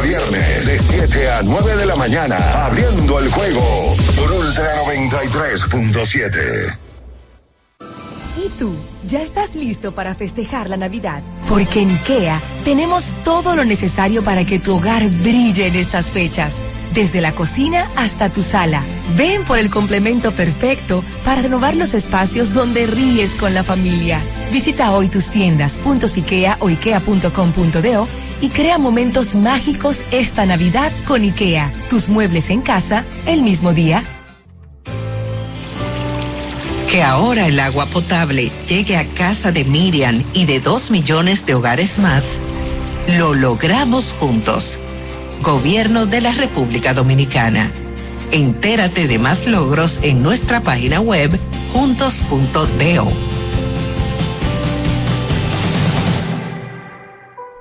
viernes, de 7 a 9 de la mañana, abriendo el juego por Ultra 93.7. ¿Y tú? ¿Ya estás listo para festejar la Navidad? Porque en IKEA tenemos todo lo necesario para que tu hogar brille en estas fechas. Desde la cocina hasta tu sala. Ven por el complemento perfecto para renovar los espacios donde ríes con la familia. Visita hoy tus tiendas o ikea.com.do y crea momentos mágicos esta Navidad con IKEA. Tus muebles en casa el mismo día. Que ahora el agua potable llegue a casa de Miriam y de dos millones de hogares más, lo logramos juntos. Gobierno de la República Dominicana. Entérate de más logros en nuestra página web juntos.do.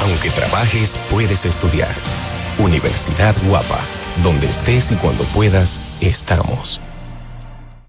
Aunque trabajes, puedes estudiar. Universidad Guapa, donde estés y cuando puedas, estamos.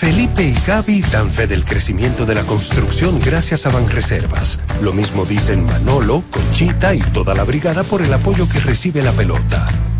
Felipe y Gaby dan fe del crecimiento de la construcción gracias a Banreservas. Lo mismo dicen Manolo, Conchita y toda la brigada por el apoyo que recibe la pelota.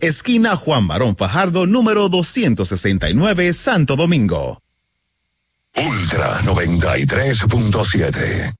esquina Juan Barón Fajardo, número 269, Santo Domingo. Ultra 93.7.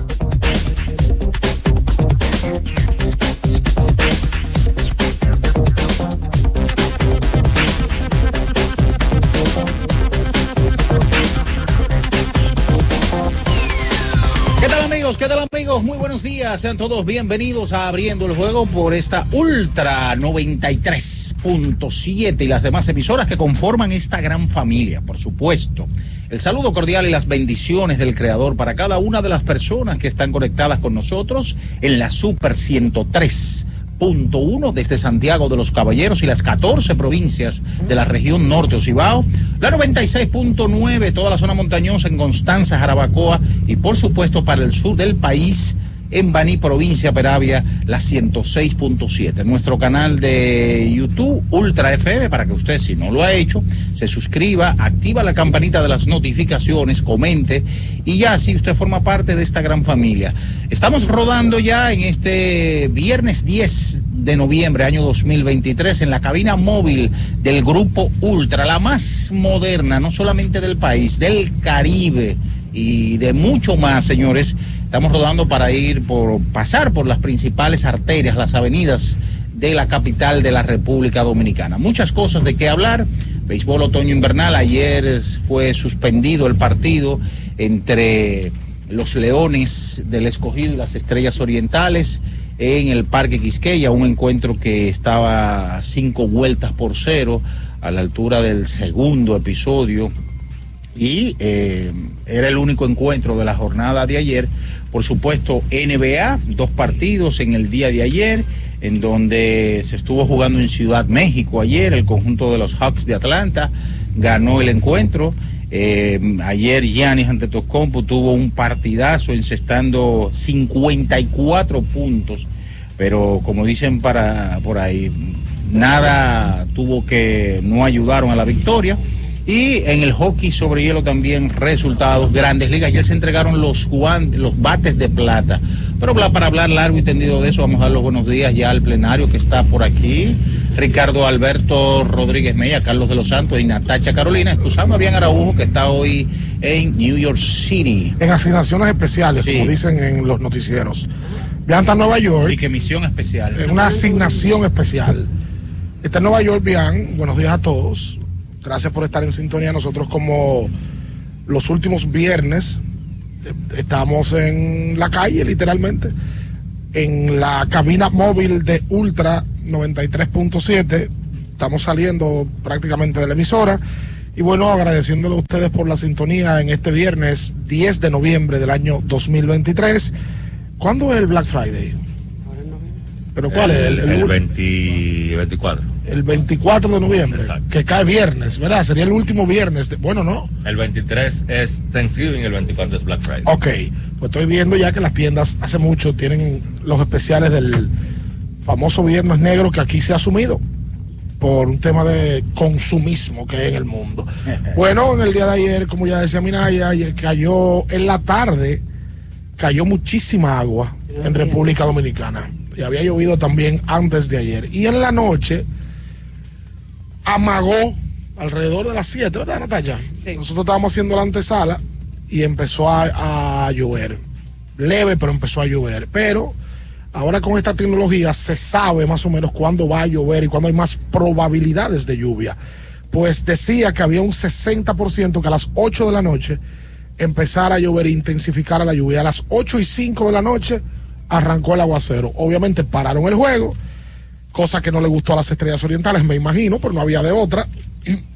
Amigos? Muy buenos días. Sean todos bienvenidos a Abriendo el Juego por esta Ultra 93.7 y las demás emisoras que conforman esta gran familia, por supuesto. El saludo cordial y las bendiciones del Creador para cada una de las personas que están conectadas con nosotros en la Super 103 punto uno desde Santiago de los Caballeros y las 14 provincias de la región norte Ocibao, la 96.9 toda la zona montañosa en Constanza, Jarabacoa y por supuesto para el sur del país en Baní, provincia Peravia, la 106.7. Nuestro canal de YouTube, Ultra FM, para que usted, si no lo ha hecho, se suscriba, activa la campanita de las notificaciones, comente y ya así usted forma parte de esta gran familia. Estamos rodando ya en este viernes 10 de noviembre, año 2023, en la cabina móvil del Grupo Ultra, la más moderna, no solamente del país, del Caribe y de mucho más, señores. Estamos rodando para ir por pasar por las principales arterias, las avenidas de la capital de la República Dominicana. Muchas cosas de qué hablar. Béisbol otoño invernal. Ayer fue suspendido el partido entre los Leones del Escogido y las Estrellas Orientales en el Parque Quisqueya, un encuentro que estaba a cinco vueltas por cero a la altura del segundo episodio y eh, era el único encuentro de la jornada de ayer. Por supuesto, NBA, dos partidos en el día de ayer, en donde se estuvo jugando en Ciudad México ayer, el conjunto de los Hawks de Atlanta ganó el encuentro. Eh, ayer Giannis Antetokounmpo tuvo un partidazo encestando 54 puntos, pero como dicen para por ahí, nada tuvo que no ayudaron a la victoria. Y en el hockey sobre hielo también resultados, grandes ligas. Ayer se entregaron los guantes, los bates de plata. Pero para hablar largo y tendido de eso, vamos a dar los buenos días ya al plenario que está por aquí. Ricardo Alberto Rodríguez Mella, Carlos de los Santos y Natacha Carolina, excusando a Bian Araujo que está hoy en New York City. En asignaciones especiales, Sí. como dicen en los noticieros. Bian está en Nueva York. Y que misión especial. En una asignación especial. Está en Nueva York, Bian. Buenos días a todos. Gracias por estar en sintonía. Nosotros como los últimos viernes eh, estamos en la calle, literalmente, en la cabina móvil de Ultra 93.7. Estamos saliendo prácticamente de la emisora. Y bueno, agradeciéndole a ustedes por la sintonía en este viernes 10 de noviembre del año 2023. ¿Cuándo es el Black Friday? ¿Pero cuál el, es? el 20 24. El 24 de noviembre, Exacto. que cae viernes, ¿verdad? Sería el último viernes. de- bueno, no. El 23 es Thanksgiving, el 24 es Black Friday. Ok, pues estoy viendo ya que las tiendas hace mucho tienen los especiales del famoso Viernes Negro que aquí se ha asumido por un tema de consumismo que hay en el mundo. Bueno, en el día de ayer, como ya decía Minaya, cayó en la tarde, cayó muchísima agua en República Dominicana. Y había llovido también antes de ayer. Y en la noche amagó alrededor de las 7, ¿verdad, Natalia? Nosotros estábamos haciendo la antesala y empezó a, a llover. Leve, pero empezó a llover. Pero ahora con esta tecnología se sabe más o menos cuándo va a llover y cuándo hay más probabilidades de lluvia. Pues decía que había un 60% que a las 8 de la noche empezara a llover e intensificara la lluvia. A las 8 y 5 de la noche arrancó el aguacero. Obviamente pararon el juego, cosa que no le gustó a las estrellas orientales, me imagino, pero no había de otra.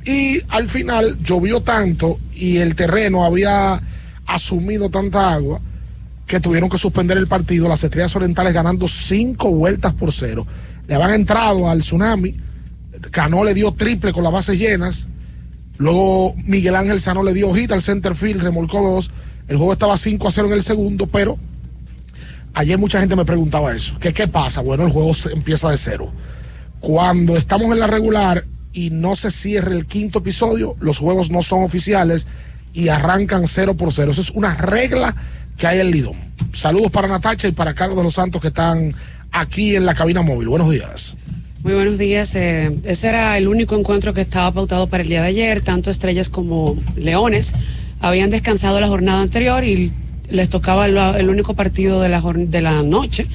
Y al final llovió tanto y el terreno había asumido tanta agua que tuvieron que suspender el partido. Las estrellas orientales ganando cinco vueltas por cero. Le habían entrado al tsunami. Cano le dio triple con las bases llenas. Luego Miguel Ángel Sano le dio hojita al center field, remolcó dos. El juego estaba 5 a 0 en el segundo, pero ayer mucha gente me preguntaba eso. ¿Qué, qué pasa? Bueno, el juego empieza de cero. Cuando estamos en la regular y no se cierre el quinto episodio, los juegos no son oficiales y arrancan cero por cero. Eso es una regla que hay en Lidón. Saludos para Natacha y para Carlos de los Santos que están aquí en la cabina móvil. Buenos días. Muy buenos días. Eh, ese era el único encuentro que estaba pautado para el día de ayer. Tanto Estrellas como Leones habían descansado la jornada anterior y les tocaba el, único partido de la, de la noche.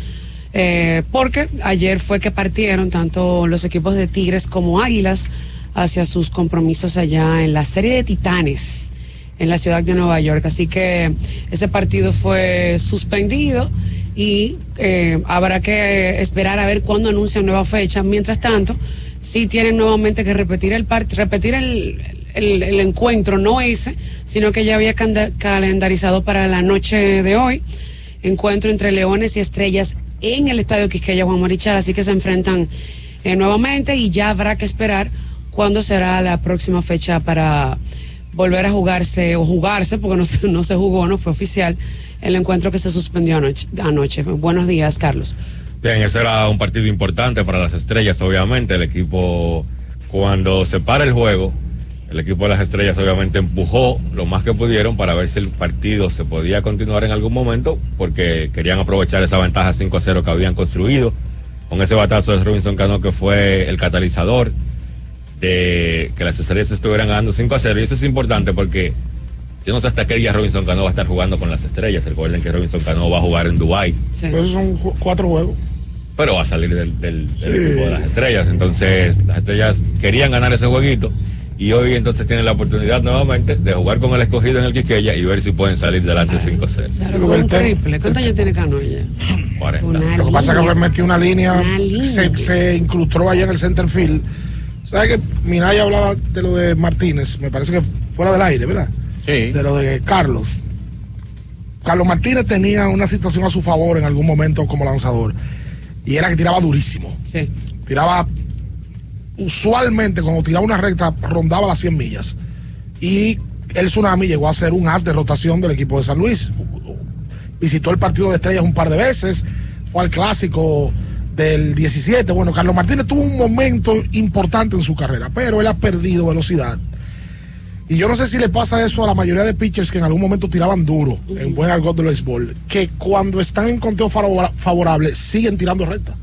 Eh, porque ayer fue que partieron tanto los equipos de Tigres como Águilas hacia sus compromisos allá en la serie de Titanes en la ciudad de Nueva York. Así que ese partido fue suspendido y eh, habrá que esperar a ver cuándo anuncian nueva fecha. Mientras tanto, sí tienen nuevamente que repetir el repetir el, el, encuentro, no ese, sino que ya había calendarizado para la noche de hoy. Encuentro entre Leones y Estrellas en el Estadio Quisqueya Juan Marichal, así que se enfrentan eh, nuevamente y ya habrá que esperar cuándo será la próxima fecha para volver a jugarse o jugarse, porque no se, no se jugó, no fue oficial, el encuentro que se suspendió anoche. anoche. Buenos días, Carlos. Bien, ese era un partido importante para las estrellas, obviamente. El equipo, cuando se para el juego, el equipo de las estrellas obviamente empujó lo más que pudieron para ver si el partido se podía continuar en algún momento, porque querían aprovechar esa ventaja 5 a 0 que habían construido. Con ese batazo de Robinson Cano que fue el catalizador de que las estrellas estuvieran ganando 5 a 0. Y eso es importante porque yo no sé hasta qué día Robinson Cano va a estar jugando con las estrellas. Recuerden que Robinson Cano va a jugar en Dubai. Sí. Esos son cuatro juegos. Pero va a salir del, equipo de las estrellas. Entonces, las estrellas querían ganar ese jueguito. Y hoy entonces tienen la oportunidad nuevamente de jugar con el escogido en el Quisqueya y ver si pueden salir delante 5-0. un triple. ¿Cuántos años tiene Cano ya? 40. Lo que pasa es que metió una línea, Se, se, incrustó allá en el center field ¿Sabes que Minaya hablaba de lo de Martínez? Me parece que fuera del aire, ¿verdad? Sí. De lo de Carlos. Carlos Martínez tenía una situación a su favor en algún momento como lanzador. Y era que tiraba durísimo. Sí. Tiraba usualmente cuando tiraba una recta rondaba las 100 millas. Y el Tsunami llegó a ser un as de rotación del equipo de San Luis. Visitó el partido de estrellas un par de veces. Fue al clásico del 17. Bueno, Carlos Martínez tuvo un momento importante en su carrera, pero él ha perdido velocidad. Y yo no sé si le pasa eso a la mayoría de pitchers que en algún momento tiraban duro en buen argot del béisbol, que cuando están en conteo favorable siguen tirando recta.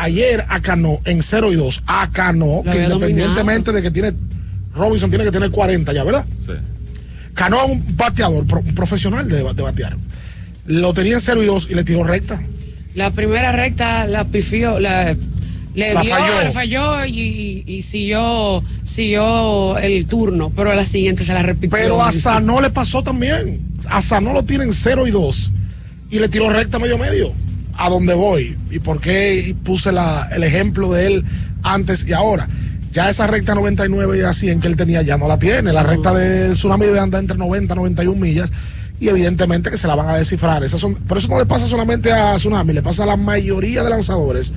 Ayer Cano en 0 y 2, Cano, que independientemente de que tiene Robinson tiene que tener 40 ya, ¿verdad? Sí. Cano es un bateador, un profesional de, de batear. Lo tenía en 0 y 2 y le tiró recta. La primera recta la pifió, la, le dio, falló. le falló y, y, siguió, siguió el turno, pero a la siguiente se la repitió. Pero a Sanó le pasó también. A Sanó lo tienen 0 y 2 y le tiró recta medio medio. A dónde voy y por qué puse la, el ejemplo de él antes y ahora. Ya esa recta 99 y a 100 que él tenía ya no la tiene. La recta de Tsunami debe andar entre 90 y 91 millas y evidentemente que se la van a descifrar. Esas son, pero eso no le pasa solamente a Tsunami, le pasa a la mayoría de lanzadores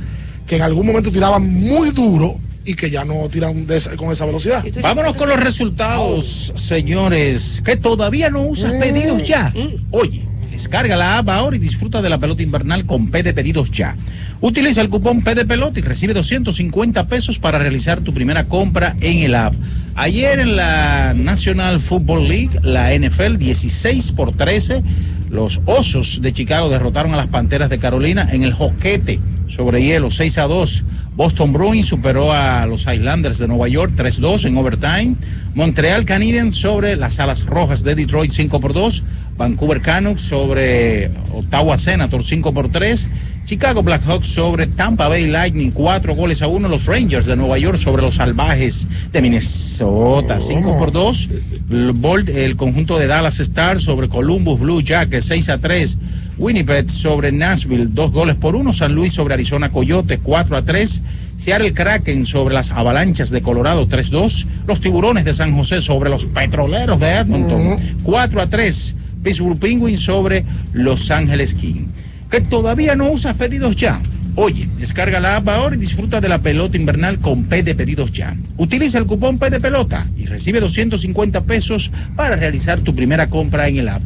que en algún momento tiraban muy duro y que ya no tiran con esa velocidad. Vámonos con los resultados, señores, que todavía no usas mm. pedidos ya. Mm. Oye, descarga la app ahora y disfruta de la pelota invernal con P de pedidos ya. Utiliza el cupón P de pelota y recibe 250 pesos para realizar tu primera compra en el app. Ayer en la National Football League, la NFL 16 por 13, los Osos de Chicago derrotaron a las Panteras de Carolina en el Joquete sobre hielo 6 a 2. Boston Bruins superó a los Islanders de Nueva York 3-2 en overtime. Montreal Canadiens sobre las Alas Rojas de Detroit 5 por 2. Vancouver Canucks sobre Ottawa Senator 5 por 3. Chicago Blackhawks sobre Tampa Bay Lightning, cuatro goles a uno. Los Rangers de Nueva York sobre los Salvajes de Minnesota, cinco por dos. El conjunto de Dallas Stars sobre Columbus Blue Jackets, 6 a 3. Winnipeg sobre Nashville, dos goles por uno. San Luis sobre Arizona Coyotes, 4 a 3. Seattle Kraken sobre las Avalanchas de Colorado, 3-2. Los Tiburones de San José sobre los Petroleros de Edmonton, 4 a 3. Pittsburgh Penguins sobre Los Ángeles King que todavía no usas pedidos ya. Oye, descarga la app ahora y disfruta de la pelota invernal con P de pedidos ya. Utiliza el cupón P de pelota y recibe 250 pesos para realizar tu primera compra en el app.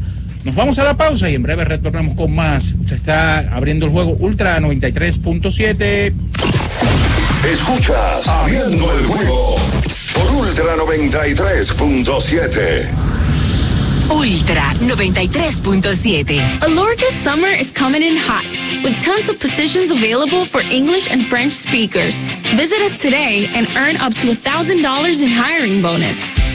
Nos vamos a la pausa y en breve retornamos con más. Usted está abriendo el juego Ultra 93.7. Escuchas Abriendo el juego por Ultra 93.7. Ultra 93.7. Alorca's summer is coming in hot, with tons of positions available for English and French speakers. Visit us today and earn up to $1,000 in hiring bonus.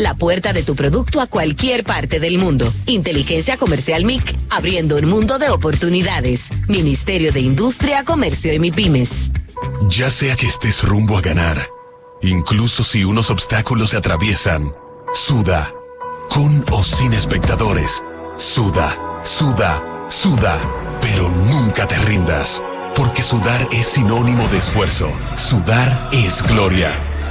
la puerta de tu producto a cualquier parte del mundo. Inteligencia Comercial MIC, abriendo un mundo de oportunidades. Ministerio de Industria, Comercio y MIPIMES. Ya sea que estés rumbo a ganar, incluso si unos obstáculos se atraviesan, suda, con o sin espectadores, suda, suda, suda, pero nunca te rindas, porque sudar es sinónimo de esfuerzo, sudar es gloria.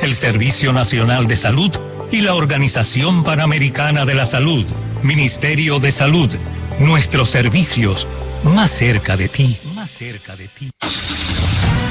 el Servicio Nacional de Salud y la Organización Panamericana de la Salud. Ministerio de Salud, nuestros servicios más cerca de ti. Más cerca de ti.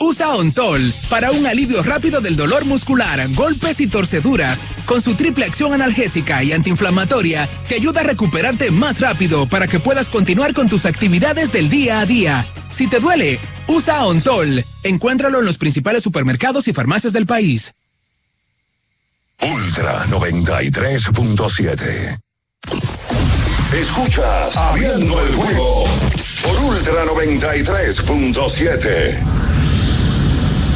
Usa Ontol para un alivio rápido del dolor muscular, golpes y torceduras. Con su triple acción analgésica y antiinflamatoria, te ayuda a recuperarte más rápido para que puedas continuar con tus actividades del día a día. Si te duele, usa Ontol. Encuéntralo en los principales supermercados y farmacias del país. Ultra 93.7. Escuchas Abriendo el juego por Ultra 93.7.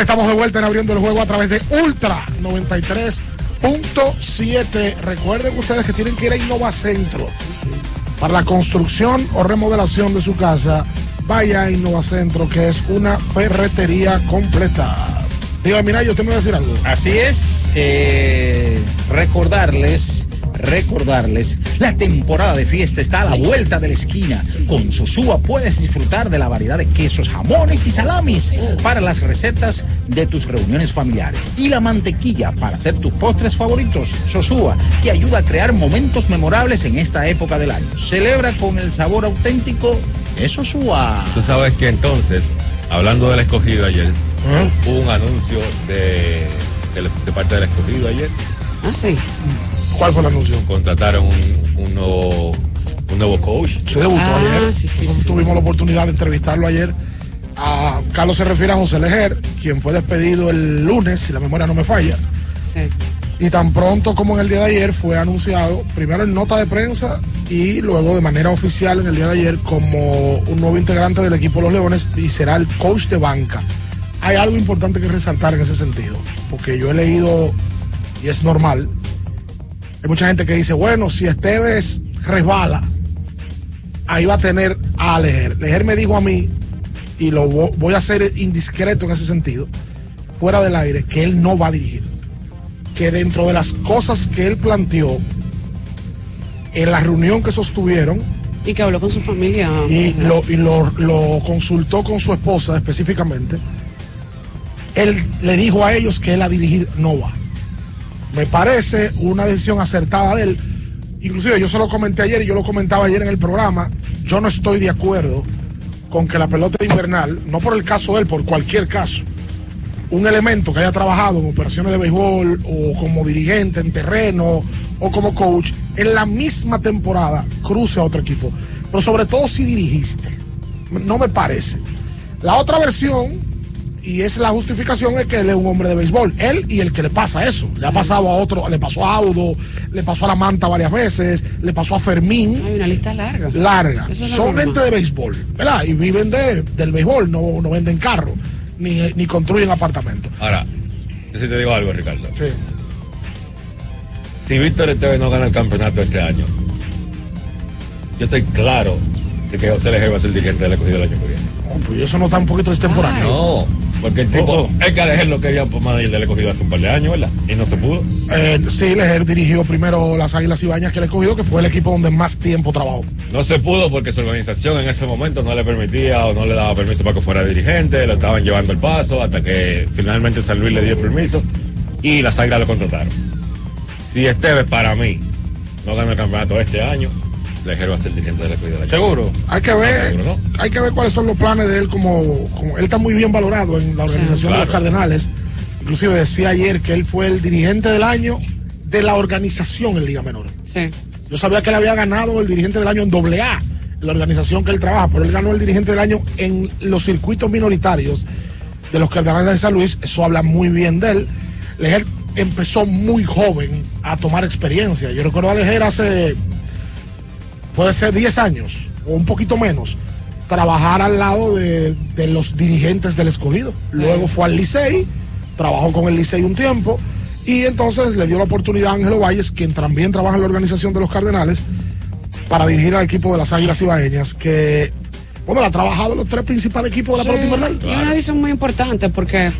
Estamos de vuelta en abriendo el juego a través de Ultra 93.7. Recuerden ustedes que tienen que ir a Innova Centro para la construcción o remodelación de su casa. vaya a Innovacentro, que es una ferretería completa. Diga, mira, yo te voy a decir algo. Así es, eh, recordarles, recordarles, la temporada de fiesta está a la vuelta de la esquina. Con Sosúa puedes disfrutar de la variedad de quesos, jamones y salamis para las recetas de tus reuniones familiares. Y la mantequilla para hacer tus postres favoritos. Sosúa te ayuda a crear momentos memorables en esta época del año. Celebra con el sabor auténtico de Sosúa. Tú sabes que entonces, hablando del escogido ayer, hubo un anuncio de, de parte del escogido ayer. Ah, sí. ¿Cuál fue el anuncio? Contrataron un, un nuevo, un nuevo coach. Se debutó Ah, ayer. Tuvimos la oportunidad de entrevistarlo ayer. A Carlos se refiere a José Lejer, quien fue despedido el lunes, si la memoria no me falla. Sí. Y tan pronto como en el día de ayer fue anunciado, primero en nota de prensa y luego de manera oficial en el día de ayer como un nuevo integrante del equipo los Leones y será el coach de banca. Hay algo importante que resaltar en ese sentido, porque yo he leído, y es normal, hay mucha gente que dice, bueno, si Esteves resbala, ahí va a tener a Lejer. Lejer me dijo a mí, y lo vo- voy a ser indiscreto en ese sentido, fuera del aire, que él no va a dirigir. Que dentro de las cosas que él planteó en la reunión que sostuvieron, Y que habló con su familia. y, lo, y lo, lo consultó con su esposa específicamente, él le dijo a ellos que él a dirigir no va. Me parece una decisión acertada de él. Inclusive yo se lo comenté ayer y yo lo comentaba ayer en el programa. Yo no estoy de acuerdo con que la pelota invernal, no por el caso de él, por cualquier caso, un elemento que haya trabajado en operaciones de béisbol o como dirigente en terreno o como coach, en la misma temporada cruce a otro equipo. Pero sobre todo si dirigiste. No me parece. La otra versión, y es la justificación, es que él es un hombre de béisbol. Él y el que le pasa eso. Le ha pasado a otro, le pasó a Audo, le pasó a la Manta varias veces, le pasó a Fermín. Hay una lista larga. Larga. Es Son gente de béisbol, ¿verdad? Y viven de, del béisbol, no, no venden carro, ni, ni construyen apartamentos. Ahora, yo sí te digo algo, Ricardo. Sí. Si Víctor Esteves no gana el campeonato este año, yo estoy claro de que José Lejer va a ser el dirigente del escogido el año que viene. Oh, pues eso no está un poquito extemporáneo. No, porque el tipo, Oh, es que a Lejer lo quería por manager del escogido hace un par de años, ¿verdad? Y no se pudo. Eh, sí, Lejer dirigió primero las Águilas Ibañas que le cogió, que fue el equipo donde más tiempo trabajó. No se pudo porque su organización en ese momento no le permitía o no le daba permiso para que fuera dirigente, lo estaban llevando el paso hasta que finalmente San Luis le dio el permiso y las águilas lo contrataron. Si Esteves para mí no gana el campeonato este año, Lejer va a ser dirigente de la Escogido del año. ¿Seguro? Hay que No, ver, seguro hay que ver cuáles son los planes de él como, como- él está muy bien valorado en la organización de los. Cardenales. Inclusive decía ayer que él fue el dirigente del año de la organización en Liga Menor. Sí. Yo sabía que él había ganado el dirigente del año en doble A, la organización que él trabaja, pero él ganó el dirigente del año en los circuitos minoritarios de los Cardenales de San Luis. Eso habla muy bien de él. Lejer empezó muy joven a tomar experiencia. Yo recuerdo a Lejer hace, puede ser 10 años o un poquito menos, trabajar al lado de, de los dirigentes del escogido. Luego fue al Licey, trabajó con el Licey un tiempo y entonces le dio la oportunidad a Ángelo Valles, quien también trabaja en la organización de los Cardenales, para dirigir al equipo de las Águilas Ibaeñas, que, bueno, la ha trabajado en los tres principales equipos de la pelota invernal. Y una decisión muy importante porque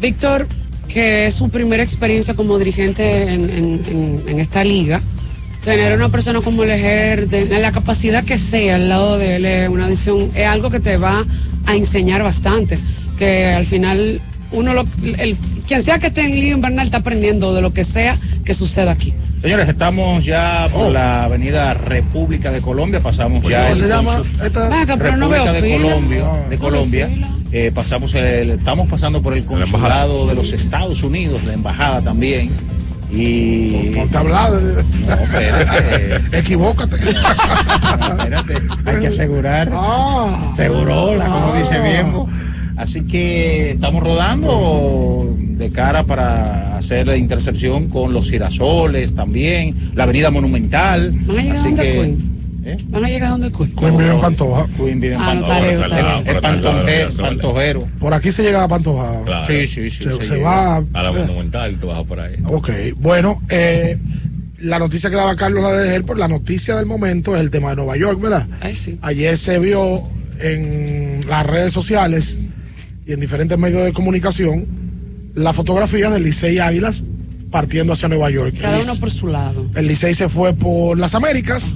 Víctor, que es su primera experiencia como dirigente en, en- en- en esta liga, tener una persona como Lejer, de, en la capacidad que sea al lado de él, es una decisión, es algo que te va a enseñar bastante. Que al final, uno lo, el, quien sea que esté en Liga Invernal está aprendiendo de lo que sea que suceda aquí. Señores, estamos ya por la avenida República de Colombia, pasamos ya ¿Cómo el se llama? Esta? Venga, pero no República veo de fila. Colombia, Ah. de Colombia. Eh, pasamos el, estamos pasando por el consulado de los Estados Unidos, la embajada también. Y Ponte a hablar. no, espérate, Equivócate. espérate, hay que asegurar. Ah. Segurola, como Ah. dice Bienbo. Así que estamos rodando de cara para hacer la intercepción con los girasoles también, la avenida monumental. ¿Van a llegar Así que Queen? ¿Eh? ¿Van a llegar donde Queen? Queen vive en Pantoja. Vive en Ah, Pantoja. Es pantoje- pantojero. Por aquí se llega a Pantoja. Claro. Sí, sí, sí. Se, se se llega. va. A la eh, monumental, tú vas por ahí. Ok, bueno, eh, la noticia que daba Carlos la de él, por la noticia del momento es el tema de Nueva York, ¿verdad? Ay, sí. Ayer se vio en las redes sociales y en diferentes medios de comunicación la fotografía del Licey Águilas partiendo hacia Nueva York. Cada uno por su lado. El Licey se fue por las Américas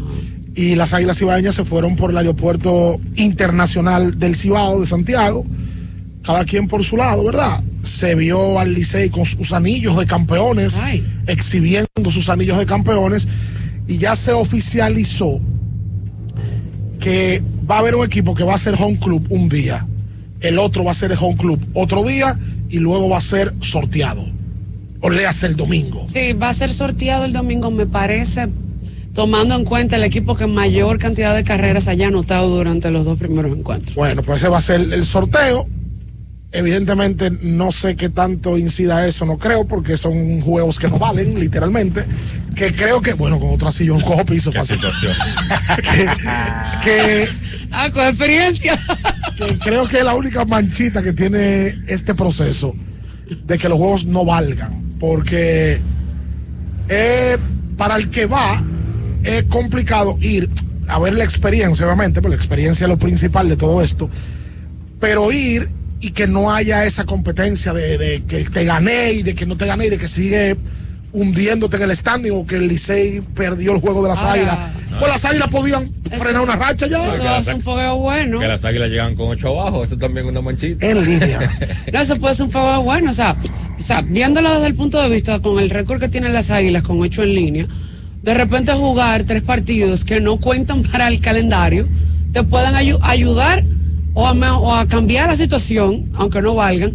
y las Águilas Ibaeñas se fueron por el aeropuerto internacional del Cibao de Santiago. Cada quien por su lado, ¿verdad? Se vio al Licey con sus anillos de campeones, exhibiendo sus anillos de campeones y ya se oficializó que va a haber un equipo que va a ser home club un día, el otro va a ser el home club otro día y luego va a ser sorteado. O le hace el domingo. Sí, va a ser sorteado el domingo, me parece, tomando en cuenta el equipo que mayor cantidad de carreras haya anotado durante los dos primeros encuentros. Bueno, pues ese va a ser el sorteo. Evidentemente no sé qué tanto incida eso, no creo, porque son juegos que no valen, literalmente. Que creo que, bueno, con otra silla yo cojo piso. ¿Qué situación? que, que, ah, con experiencia. que creo que es la única manchita que tiene este proceso de que los juegos no valgan. Porque eh, para el que va es complicado ir a ver la experiencia, obviamente, pero la experiencia es lo principal de todo esto. Pero ir y que no haya esa competencia de, de que te gané y de que no te gané y de que sigue hundiéndote en el standing o que el Licey perdió el juego de las Ah, águilas. Pues las águilas podían frenar una racha ya. Eso a ser un fogueo bueno. Que las águilas llegan con ocho abajo, eso también es una manchita. En línea. No, eso puede ser un fogueo bueno. O sea, o sea, viéndolo desde el punto de vista con el récord que tienen las águilas con ocho en línea, de repente jugar tres partidos que no cuentan para el calendario te pueden ayu- ayudar o a, me- o a cambiar la situación, aunque no valgan,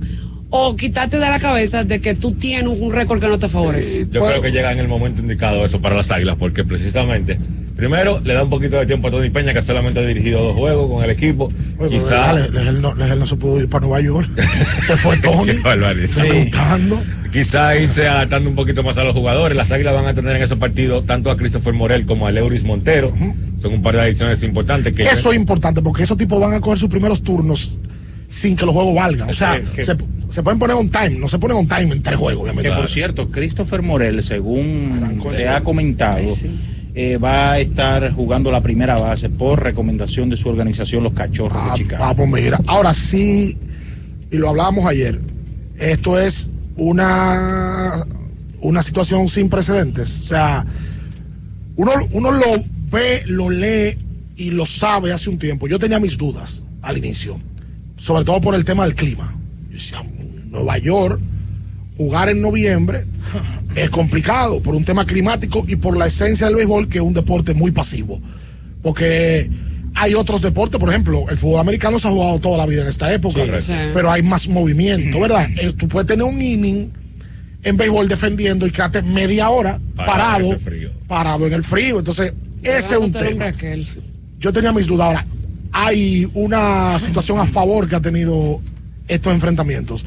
o quitarte de la cabeza de que tú tienes un récord que no te favorece. Yo creo que llega en el momento indicado eso para las águilas, porque precisamente, primero, le da un poquito de tiempo a Tony Peña, que solamente ha dirigido dos juegos con el equipo. Oye, pero Quizá. verdad, Legel no, se pudo ir para Nueva York. se fue Tony. Qué barbaridad. debutando. Quizá irse adaptando un poquito más a los jugadores. Las águilas van a tener en esos partidos tanto a Christopher Morel como a Leuris Montero. Son un par de adiciones importantes que. Eso es importante porque esos tipos van a coger sus primeros turnos sin que los juegos valgan. O sea, Que- se, se pueden poner on time, no se ponen on time en tres juegos, obviamente. Que por cierto, Christopher Morel, según se ha comentado, eh, va a estar jugando la primera base por recomendación de su organización, los Cachorros de Chicago. Ah, pues mira, ahora sí, y lo hablábamos ayer, esto es una, una situación sin precedentes. O sea, uno, uno lo ve, lo lee y lo sabe hace un tiempo. Yo tenía mis dudas al inicio, sobre todo por el tema del clima. Yo decía, Nueva York, jugar en noviembre es complicado por un tema climático y por la esencia del béisbol, que es un deporte muy pasivo. Porque hay otros deportes, por ejemplo, el fútbol americano se ha jugado toda la vida en esta época, Sí, pero hay más movimiento, ¿verdad? Eh, Tú puedes tener un inning en béisbol defendiendo y quedarte media hora Parado en parado en el frío. Entonces, ese es un tema. Yo tenía mis dudas. Ahora, hay una situación a favor que ha tenido estos enfrentamientos.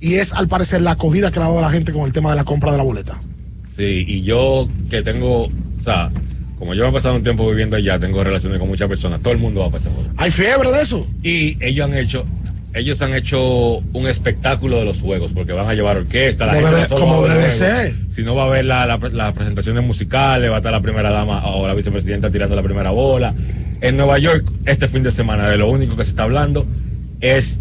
Y es, al parecer, la acogida que le ha dado la gente con el tema de la compra de la boleta. Sí, y yo que tengo, o sea, como yo he pasado un tiempo viviendo allá, tengo relaciones con muchas personas, todo el mundo va a pasar por ¿Hay fiebre de eso? Y ellos han hecho, ellos han hecho un espectáculo de los juegos, porque van a llevar orquesta, la gente debe- no como debe ser. sino va a la- la- las presentaciones musicales, va a estar la primera dama o la vicepresidenta tirando la primera bola. En Nueva York, este fin de semana, de lo único que se está hablando es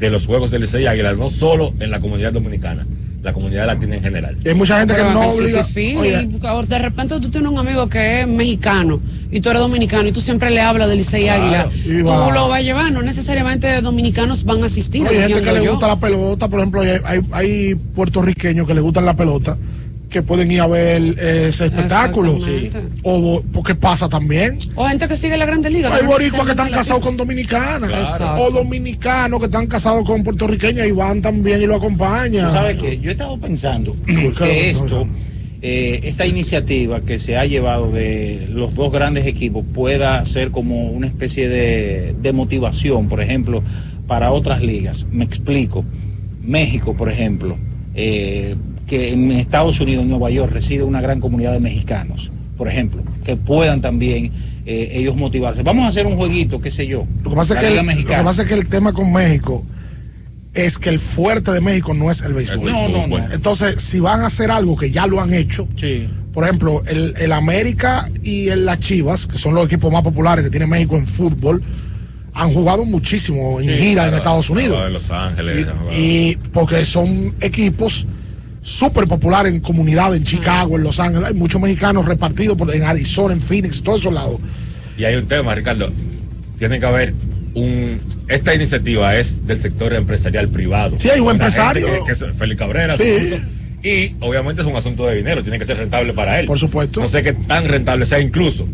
de los juegos del Licey Águilas, no solo en la comunidad dominicana, la comunidad latina en general. Y hay mucha gente que no obliga. Oye, de repente tú tienes un amigo que es mexicano y tú eres dominicano y tú siempre le hablas del Licey Claro. Águila. Tú va. lo vas a llevar, no necesariamente dominicanos van a asistir. hay gente que le gusta la pelota, por ejemplo, hay, hay, hay puertorriqueños que le gustan la pelota, que pueden ir a ver ese espectáculo. Exactamente. O porque pasa también. O gente que sigue la Grande Liga. Hay boricuas que están casados con dominicanas. O dominicanos que están casados con puertorriqueñas y van también y lo acompañan. Tú sabes que yo he estado pensando Claro, que esto, eh, esta iniciativa que se ha llevado de los dos grandes equipos pueda ser como una especie de, de motivación, por ejemplo, para otras ligas. Me explico. México, por ejemplo, eh, que en Estados Unidos, en Nueva York, reside una gran comunidad de mexicanos, por ejemplo, que puedan también eh, ellos motivarse. Vamos a hacer un jueguito, qué sé yo. Lo que, pasa es que Liga el, lo que Mexicana. pasa es que el tema con México es que el fuerte de México no es el béisbol. No, no, no. Entonces, si van a hacer algo que ya lo han hecho, por ejemplo, el, el América y el, las Chivas, que son los equipos más populares que tiene México en fútbol, han jugado muchísimo en Sí, gira en claro, Estados Unidos. En Los Ángeles. Y porque son equipos súper populares en comunidad en Chicago, en Los Ángeles. Hay muchos mexicanos repartidos por, en Arizona, en Phoenix, todos esos lados. Y hay un tema, Ricardo. Tiene que haber un. Esta iniciativa es del sector empresarial privado. Sí, hay un empresario. Que, que es Félix Cabrera. Sí. Y obviamente es un asunto de dinero, tiene que ser rentable para él. Por supuesto. No sé qué tan rentable sea incluso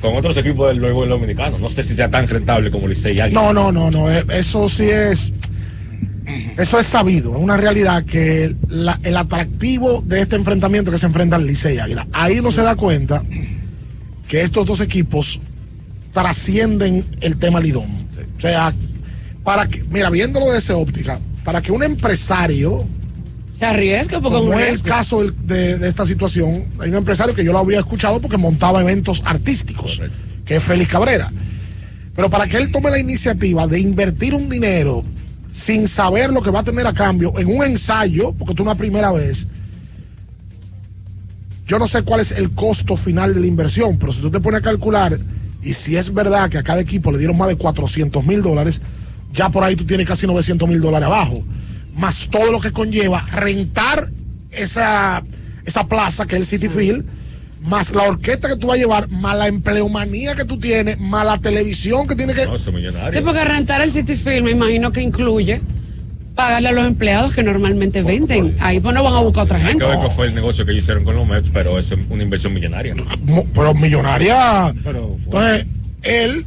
con otros equipos del béisbol dominicano. No sé si sea tan rentable como Licey. No, no, no, no. eh, Eso sí es. Eso es sabido, es una realidad que la- el atractivo de este enfrentamiento que se enfrenta el Licey y Águila. Ahí uno se da cuenta que estos dos equipos trascienden el tema Lidón. O sea, para que, mira, viéndolo desde esa óptica, para que un empresario Se arriesga porque como es el caso de esta situación, hay un empresario que yo lo había escuchado porque montaba eventos artísticos, que es Félix Cabrera. Pero para que él tome la iniciativa de invertir un dinero sin saber lo que va a tener a cambio en un ensayo, porque es una primera vez, yo no sé cuál es el costo final de la inversión, pero si tú te pones a calcular, y si es verdad que a cada equipo le dieron más de 400 mil dólares, ya por ahí tú tienes casi 900 mil dólares abajo, más todo lo que conlleva rentar esa, esa plaza que es el City Field, más la orquesta que tú vas a llevar, más la empleomanía que tú tienes, más la televisión que tiene que... No. Sí, porque rentar el City Field me imagino que incluye pagarle a los empleados que normalmente venden. Ahí pues no van a buscar otra gente. que ver cuál fue el negocio que hicieron con los Mets, pero eso es una inversión millonaria. Pero millonaria. Entonces, él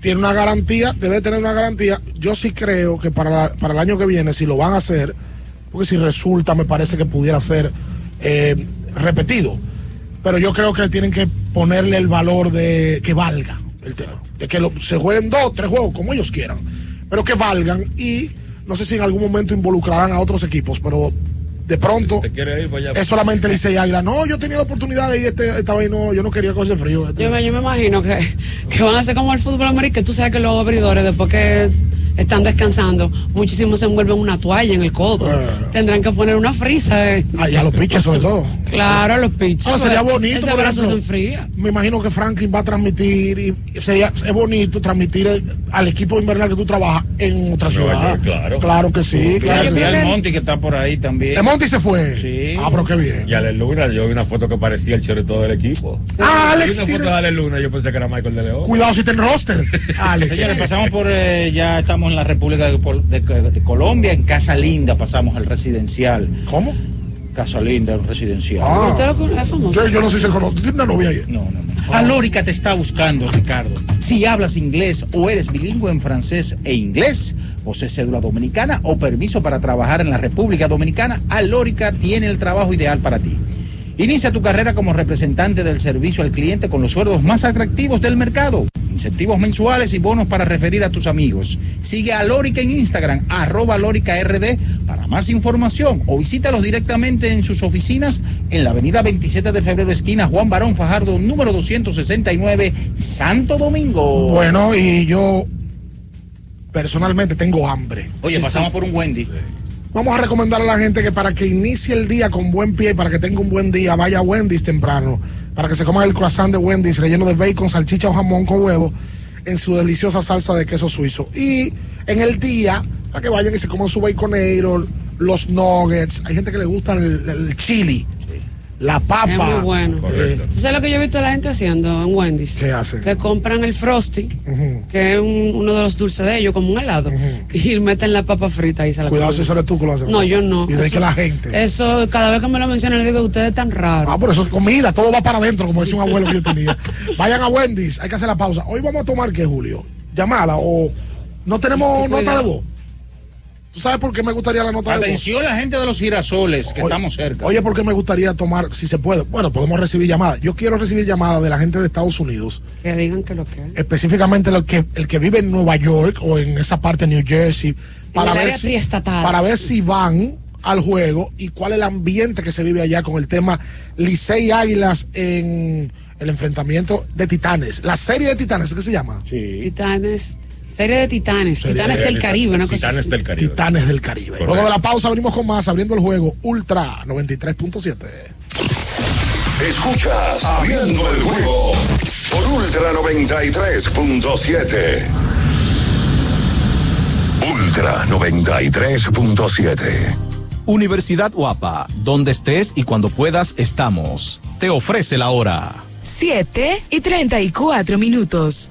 tiene una garantía, debe tener una garantía. Yo sí creo que para, la- para el año que viene, si lo van a hacer, porque si resulta, me parece que pudiera ser eh, repetido. Pero yo creo que tienen que ponerle el valor de que valga el tema. De que lo- se jueguen dos, tres juegos, como ellos quieran. Pero que valgan y no sé si en algún momento involucrarán a otros equipos, pero de pronto ¿Te quiere ir allá? es solamente Licey y Águila. No, yo tenía la oportunidad de ir este, esta vez, no, yo no quería coger frío. este. Yo me, yo me imagino que, que van a ser como el fútbol americano, que tú sabes que los abridores después que están descansando, muchísimos se envuelven una toalla en el codo. Tendrán que poner una frisa. eh. Ah, y a los pitchers sobre todo. Claro, a los pitchers. Ahora sería bonito. Ese por brazo se enfría. Me imagino que Franklin va a transmitir y sería es bonito transmitir el- al equipo invernal que tú trabajas en otra ciudad. York, claro. Claro que sí. Claro y que al sí. Monty que está por ahí también. El Monty se fue. Sí. Ah, pero qué bien. Y Ale Luna, yo vi una foto que parecía el todo del equipo. Ah, Vi Alex una tiene- foto de Ale Luna, yo pensé que era Michael de León. Cuidado si está en roster. Alex. Señores, pasamos por, eh, ya estamos en la República de, Pol- de- de Colombia, en Casa Linda pasamos al residencial. ¿Cómo? Casa Linda, un residencial. Ah. ¿Usted lo conoce? es famoso? Yo, yo no sé si se conoce. ¿Tú tienes una novia ahí? No, no, no. Alórica te está buscando, Ricardo. Si hablas inglés o eres bilingüe en francés e inglés, posees cédula dominicana o permiso para trabajar en la República Dominicana, Alórica tiene el trabajo ideal para ti. Inicia tu carrera como representante del servicio al cliente con los sueldos más atractivos del mercado. Incentivos mensuales y bonos para referir a tus amigos. Sigue a Lórica en Instagram, arroba Lórica RD, para más información o visítalos directamente en sus oficinas en la avenida 27 de febrero, esquina Juan Barón Fajardo, número 269, Santo Domingo. Bueno, y yo personalmente tengo hambre. Oye, pasamos por un Wendy. Vamos a recomendar a la gente que para que inicie el día con buen pie y para que tenga un buen día, vaya a Wendy's temprano. Para que se coma el croissant de Wendy's relleno de bacon, salchicha o jamón con huevo en su deliciosa salsa de queso suizo. Y en el día, para que vayan y se coman su baconero, los nuggets. Hay gente que le gusta el, el chili, la papa. Es muy bueno. Eh, ¿Tú sabes lo que yo he visto a la gente haciendo en Wendy's? ¿Qué hacen? Que compran el Frosty, que es un- uno de los dulces de ellos, como un helado, y meten la papa frita y se la Cuidado si eso eres tú que lo haces. No, yo no. Y de Eso- que la gente. Eso, cada vez que me lo mencionan, le digo, ustedes están raros. Ah, pero eso es comida, todo va para adentro, como decía un abuelo que yo tenía. Vayan a Wendy's, hay que hacer la pausa. Hoy vamos a tomar qué, Julio? Llamada o no tenemos nota de voz. ¿Tú sabes por qué me gustaría la nota de voz? Atención la gente de los girasoles, que Oye, estamos cerca. Oye, ¿por qué me gustaría tomar, si se puede? Bueno, podemos recibir llamadas. Yo quiero recibir llamadas de la gente de Estados Unidos, Que digan que lo que es. específicamente el que, el que vive en Nueva York o en esa parte de New Jersey, para el ver área si, triestatal. para ver si van al juego y cuál es el ambiente que se vive allá con el tema Licey Águilas en el enfrentamiento de Titanes. La serie de Titanes, ¿qué se llama? Sí. Titanes, serie de Titanes, Serie Titanes de- del Caribe, una Titanes del Caribe. Titanes del Caribe. Correcto. Luego de la pausa venimos con más, abriendo el juego Ultra 93.7. Escuchas Abriendo el juego por Ultra 93.7. Ultra 93.7. Universidad Guapa, donde estés y cuando puedas estamos. Te ofrece la hora. 7 y 34 minutos.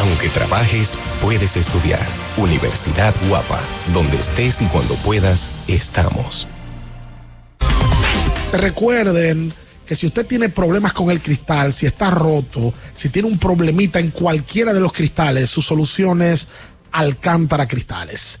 Aunque trabajes, puedes estudiar. Universidad Guapa, donde estés y cuando puedas, estamos. Recuerden que si usted tiene problemas con el cristal, si está roto, si tiene un problemita en cualquiera de los cristales, su solución es Alcántara Cristales.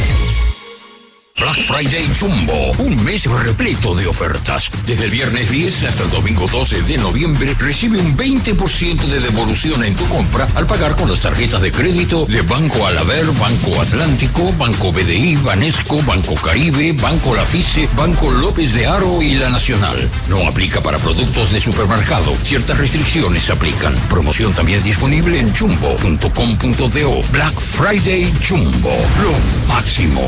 Black Friday Jumbo, un mes repleto de ofertas. Desde el viernes 10 hasta el domingo 12 de noviembre recibe un 20% de devolución en tu compra al pagar con las tarjetas de crédito de Banco Alaber, Banco Atlántico, Banco BDI, Banesco, Banco Caribe, Banco Lafice, Banco López de Aro y La Nacional. No aplica para productos de supermercado. Ciertas restricciones aplican. Promoción también disponible en jumbo.com.do. Black Friday Jumbo, lo máximo.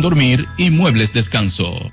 dormir y muebles descanso.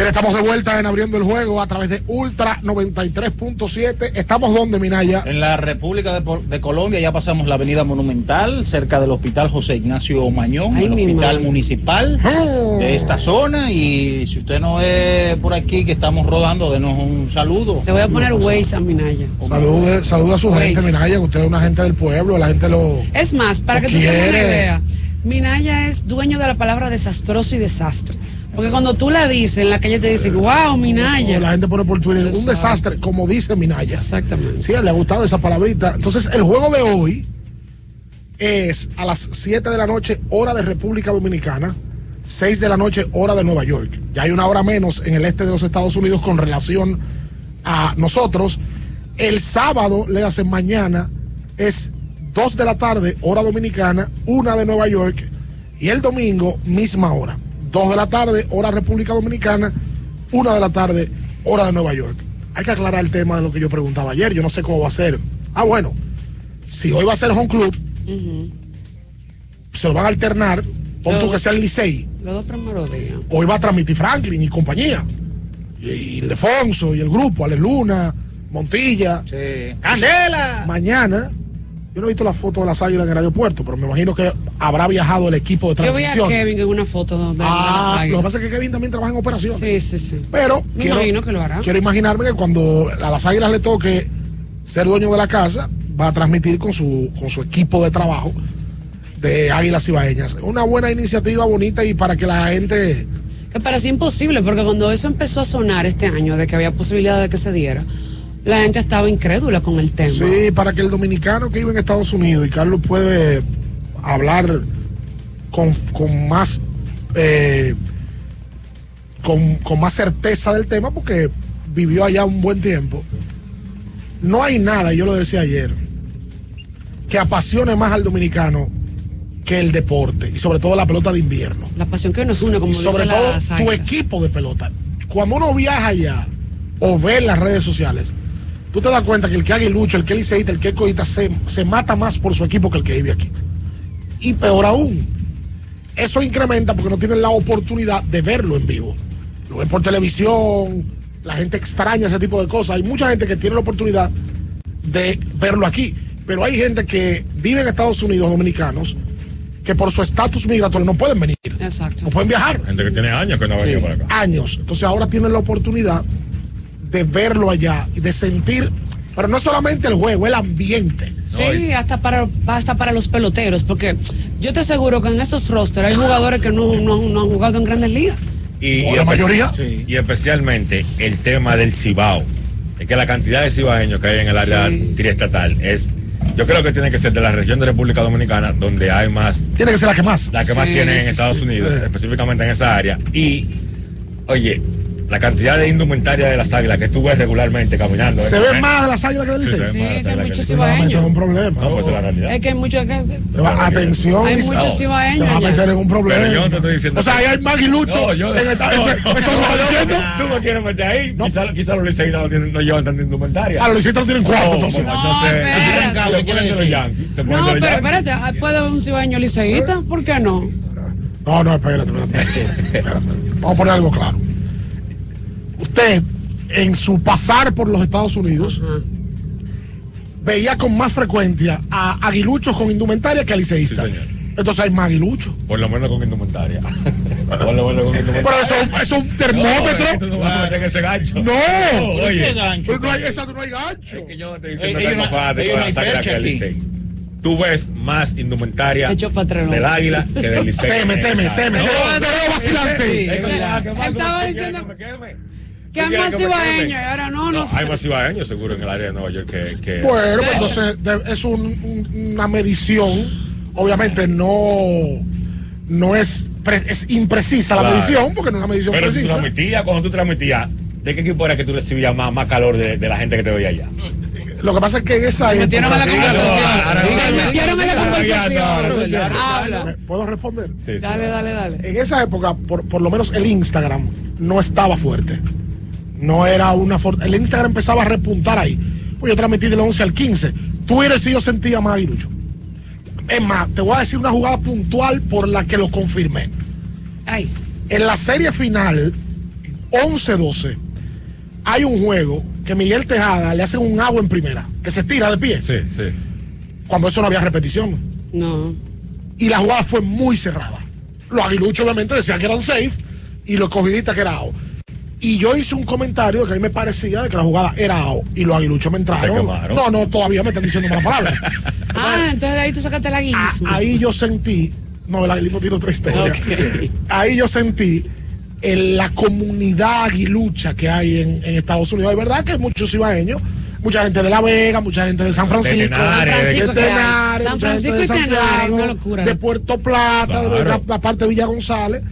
Mira, estamos de vuelta en abriendo el juego a través de Ultra 93.7. ¿Estamos donde, Minaya? En la República de, de, Colombia ya pasamos la Avenida Monumental, cerca del Hospital José Ignacio Mañón, Ay, el hospital madre. municipal de esta zona. Y si usted no es por aquí que estamos rodando, denos un saludo. Le voy a poner Waze a Minaya. Salude, saluda a su Waze. gente, Minaya, que usted es una gente del pueblo, la gente lo. Es más, para Lo que tú tengas una idea, Minaya es dueño de la palabra desastroso y desastre. Porque cuando tú la dices, en la calle te dicen, wow, Minaya. La gente pone por Twitter un desastre, como dice Minaya. Exactamente. Sí, le ha gustado esa palabrita. Entonces, el juego de hoy es a las 7 de la noche, hora de República Dominicana, 6 de la noche, hora de Nueva York. Ya hay una hora menos en el este de los Estados Unidos con relación a nosotros. El sábado, le hacen mañana, es 2 de la tarde, hora dominicana, 1 de Nueva York. Y el domingo, misma hora. 2 de la tarde, hora República Dominicana, 1 de la tarde, hora de Nueva York. Hay que aclarar el tema de lo que yo preguntaba ayer. Yo no sé cómo va a ser. Ah, bueno. Si hoy va a ser home club, se lo van a alternar. Pon tú que sea el Licey. Los dos primeros días. Hoy va a transmitir Franklin y compañía. Y, y Ildefonso y el grupo, Ale Luna, Montilla. ¡Candela! Mañana, yo no he visto la foto de las águilas en el aeropuerto, pero me imagino que habrá viajado el equipo de Yo vi a transición. Kevin en una foto donde Ah, lo que pasa es que Kevin también trabaja en operaciones. Sí, sí, sí. Pero Me quiero, imagino que lo hará. quiero imaginarme que cuando a las águilas le toque ser dueño de la casa, va a transmitir con su, con su equipo de trabajo de Águilas Ibaeñas. Una buena iniciativa bonita y para que la gente Que parecía imposible, porque cuando eso empezó a sonar este año, de que había posibilidad de que se diera, la gente estaba incrédula con el tema. Sí, para que el dominicano que vive en Estados Unidos, y Carlos puede hablar con, con más eh, con, con más certeza del tema, porque vivió allá un buen tiempo. No hay nada, yo lo decía ayer, que apasione más al dominicano que el deporte, y sobre todo la pelota de invierno. La pasión que nos une, como Y sobre dice todo tu equipo de pelota. Cuando uno viaja allá o ve en las redes sociales, tú te das cuenta que el que haga lucha, el que es liceísta, el que coita, se, se mata más por su equipo que el que vive aquí. Y peor aún, eso incrementa porque no tienen la oportunidad de verlo en vivo. Lo ven por televisión, la gente extraña ese tipo de cosas. Hay mucha gente que tiene la oportunidad de verlo aquí, pero hay gente que vive en Estados Unidos, dominicanos, que por su estatus migratorio no pueden venir. Exacto. No pueden viajar. Gente que tiene años que no ha venido para acá. Años. Entonces ahora tienen la oportunidad de verlo allá y de sentir, pero no solamente el juego, el ambiente. Sí, hasta para, hasta para los peloteros, porque yo te aseguro que en esos rosters hay jugadores que no, no, no han jugado en grandes ligas. Y, ¿O y la mayoría? sí, y especialmente el tema del Cibao. Es que la cantidad de cibaeños que hay en el área Sí. triestatal es. Yo creo que tiene que ser de la región de República Dominicana donde hay más. Tiene que ser la que más. La que más tiene en Estados sí. Unidos, Eh. específicamente en esa área. Y, oye, la cantidad de indumentaria de las águilas que tú ves regularmente caminando. ¿Se ¿eh? ve más de las águilas que del Sí, Licey? de las que hay muchos Licey. meter en un problema. No, pues es la realidad. Es que hay muchos Atención, Hay muchos cibaeños Te va a meter en un problema. Pero yo no te estoy diciendo O sea, ahí hay maguilucho. No, yo en esta- no, ¿Eso no, no? Tú me quieres meter ahí. Quizá, quizá los liceístas no, no llevan tanta indumentaria. Ah, los liceístas no tienen cuarto, entonces. No, No, sé. espérate. Se ponen de los Yankees. Se ponen No, pero espérate, ah, ¿puede haber un cibaeño liceísta? ¿Por qué no? No, no, espérate, espérate. Vamos a poner algo claro. Usted, en su pasar por los Estados Unidos, veía con más frecuencia a aguiluchos con indumentaria que a liceístas. Sí. Entonces hay más aguiluchos. Por lo menos con indumentaria. Por lo menos con indumentaria. Pero eso, eso es un termómetro. No, no vas a meter en ese gancho. No, oye. ¿Qué gancho? No hay, esa no hay gancho. Es que yo no Eh, que ellos no no- fanático de no águilas percha que. Licey. Tú ves más indumentaria ¿no? del águila que del Licey. Teme, teme, teme. No, Te te veo vacilante. Estaba diciendo que hay ¿Tú quieres más y ahora no, no, No, sé. hay más cibaeños seguro en el área de Nueva York que. que Bueno, pues entonces de- es un- un- una medición, obviamente no, no es, pre- es imprecisa la medición, porque no es una medición Pero tú precisa. transmitías, cuando tú transmitías, ¿de qué equipo era que tú recibías más, más calor de, de la gente que te veía allá? Lo que pasa es que en esa Me metieron a la época- conversación. Me metieron en la conversación. Habla. ¿Me- ¿Puedo responder? Sí, sí. Dale, dale, dale. En esa época, por, por lo menos el Instagram no estaba fuerte. No era una. El Instagram empezaba a repuntar ahí. Pues yo transmití del 11 al 15. Twitter sí yo sentía más aguilucho. Es más, te voy a decir una jugada puntual por la que lo confirmé. Ay, En la serie final, 11-12, hay un juego que Miguel Tejada le hace un agua en primera, que se tira de pie, Sí, sí. cuando eso no había repetición. no. Y la jugada fue muy cerrada. Los aguiluchos obviamente decían que eran safe y los cogidistas que era out. Y yo hice un comentario que a mí me parecía de que la jugada era out y los aguiluchos me entraron. No, no, todavía me están diciendo malas palabras. Ah, entonces de ahí tú sacaste el aguilismo. Ah, ahí yo sentí, no, el aguilismo tiene otra historia. Ok. Ahí yo sentí en la comunidad aguilucha que hay en, en Estados Unidos. Es verdad que hay muchos ibaeños, mucha gente de La Vega, mucha gente de San Francisco, Tenares. de. Tenares, San de Francisco y Tenares, Santiago, una locura. de Puerto Plata, de la, la parte de Villa González,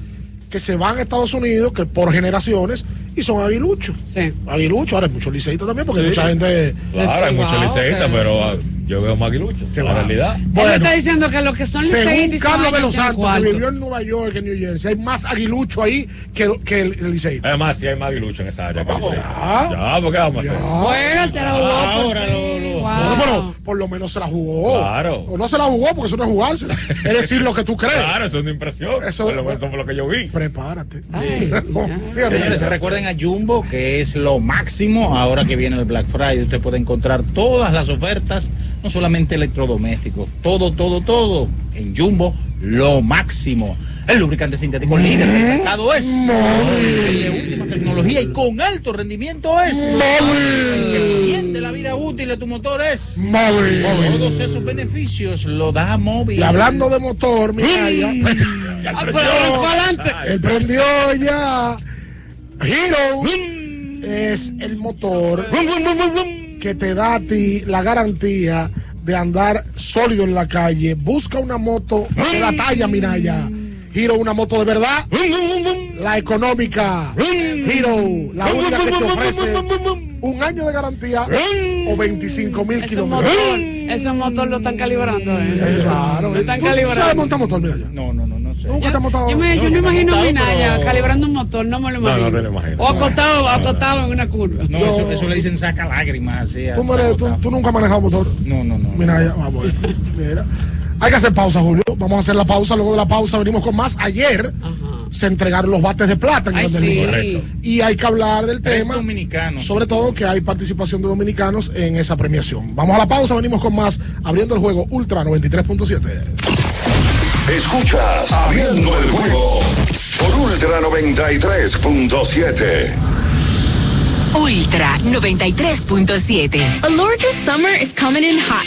que se van a Estados Unidos, que por generaciones, y son aguiluchos. Sí. Aguiluchos, ahora hay muchos liceístas también, porque Sí. hay mucha gente... Claro, hay muchos liceístas, pero yo veo más aguiluchos. Qué La realidad. Él Bueno, está diciendo que los que son según Carlos de los Santos, que vivió en Nueva York, en New Jersey, hay más aguilucho ahí que, que el, el liceísta. Además, sí hay más aguiluchos en esa área que el Licey. ya. Ya, porque vamos a hacer. Bueno, te la jugó. Ahora por lo- lo- Wow. Bueno, pero por lo menos se la jugó. Claro. O no se la jugó porque eso no es jugársela. es decir lo que tú crees. Claro, eso es una impresión. Eso- Eso, eso fue lo que yo vi. Prepárate. Ay, No. Señores, se recuerden a Jumbo, que es lo máximo. Ahora que viene el Black Friday, usted puede encontrar todas las ofertas, no solamente electrodomésticos, todo, todo, todo. En Jumbo, lo máximo. El lubricante sintético líder del mercado es el de última tecnología y con alto rendimiento es el que extiende la vida útil de tu motor es Móvil. todos esos beneficios lo da móvil. Y hablando de motor, mira, ya, ya Ah, prendió. pero para adelante. Él prendió ya. Hero es el motor que te da a ti la garantía de andar sólido en la calle. Busca una moto de la talla, mira ya. Hero, una moto de verdad. La económica. Hero, la un año de garantía o 25 mil kilómetros. motor, ese motor lo están calibrando. Eh. Claro. Lo están ¿Tú sabes calibrando. montar motor? Mira ya. No, no, no, no sé. Nunca te has montado. Yo me, yo No, me imagino a Minaya pero- calibrando un motor, no me lo No, imagino. no te lo imagino. O acostado, acostado en una curva. No, eso, eso le dicen saca lágrimas así. a- ¿Tú, no tú- tú nunca has manejado motor. No, no, no. Mira, ya, vamos. Mira. Hay que hacer pausa, Julio. Vamos a hacer la pausa. Luego de la pausa venimos con más. Ayer se entregaron los bates de plata en Ay, sí. Y hay que hablar del Tres tema. dominicanos. Sobre todo que hay participación de dominicanos en esa premiación. Vamos a la pausa, venimos con más. Abriendo el juego Ultra 93.7. Escuchas Abriendo el juego por Ultra 93.7. Ultra 93.7. Alorca's summer is coming in hot,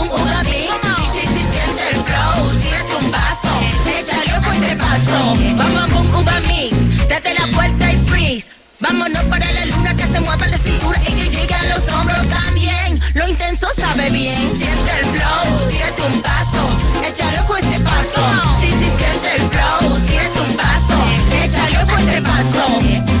bom, bom, bom, uva mix. Date la vuelta y freeze. Vámonos para la luna que se mueva la cintura y que llegue a los hombros también. Lo intenso sabe bien. Siente el flow, tírate un paso, échale con este paso. Sí, sí, siente el flow, tírate un paso, échale con este paso.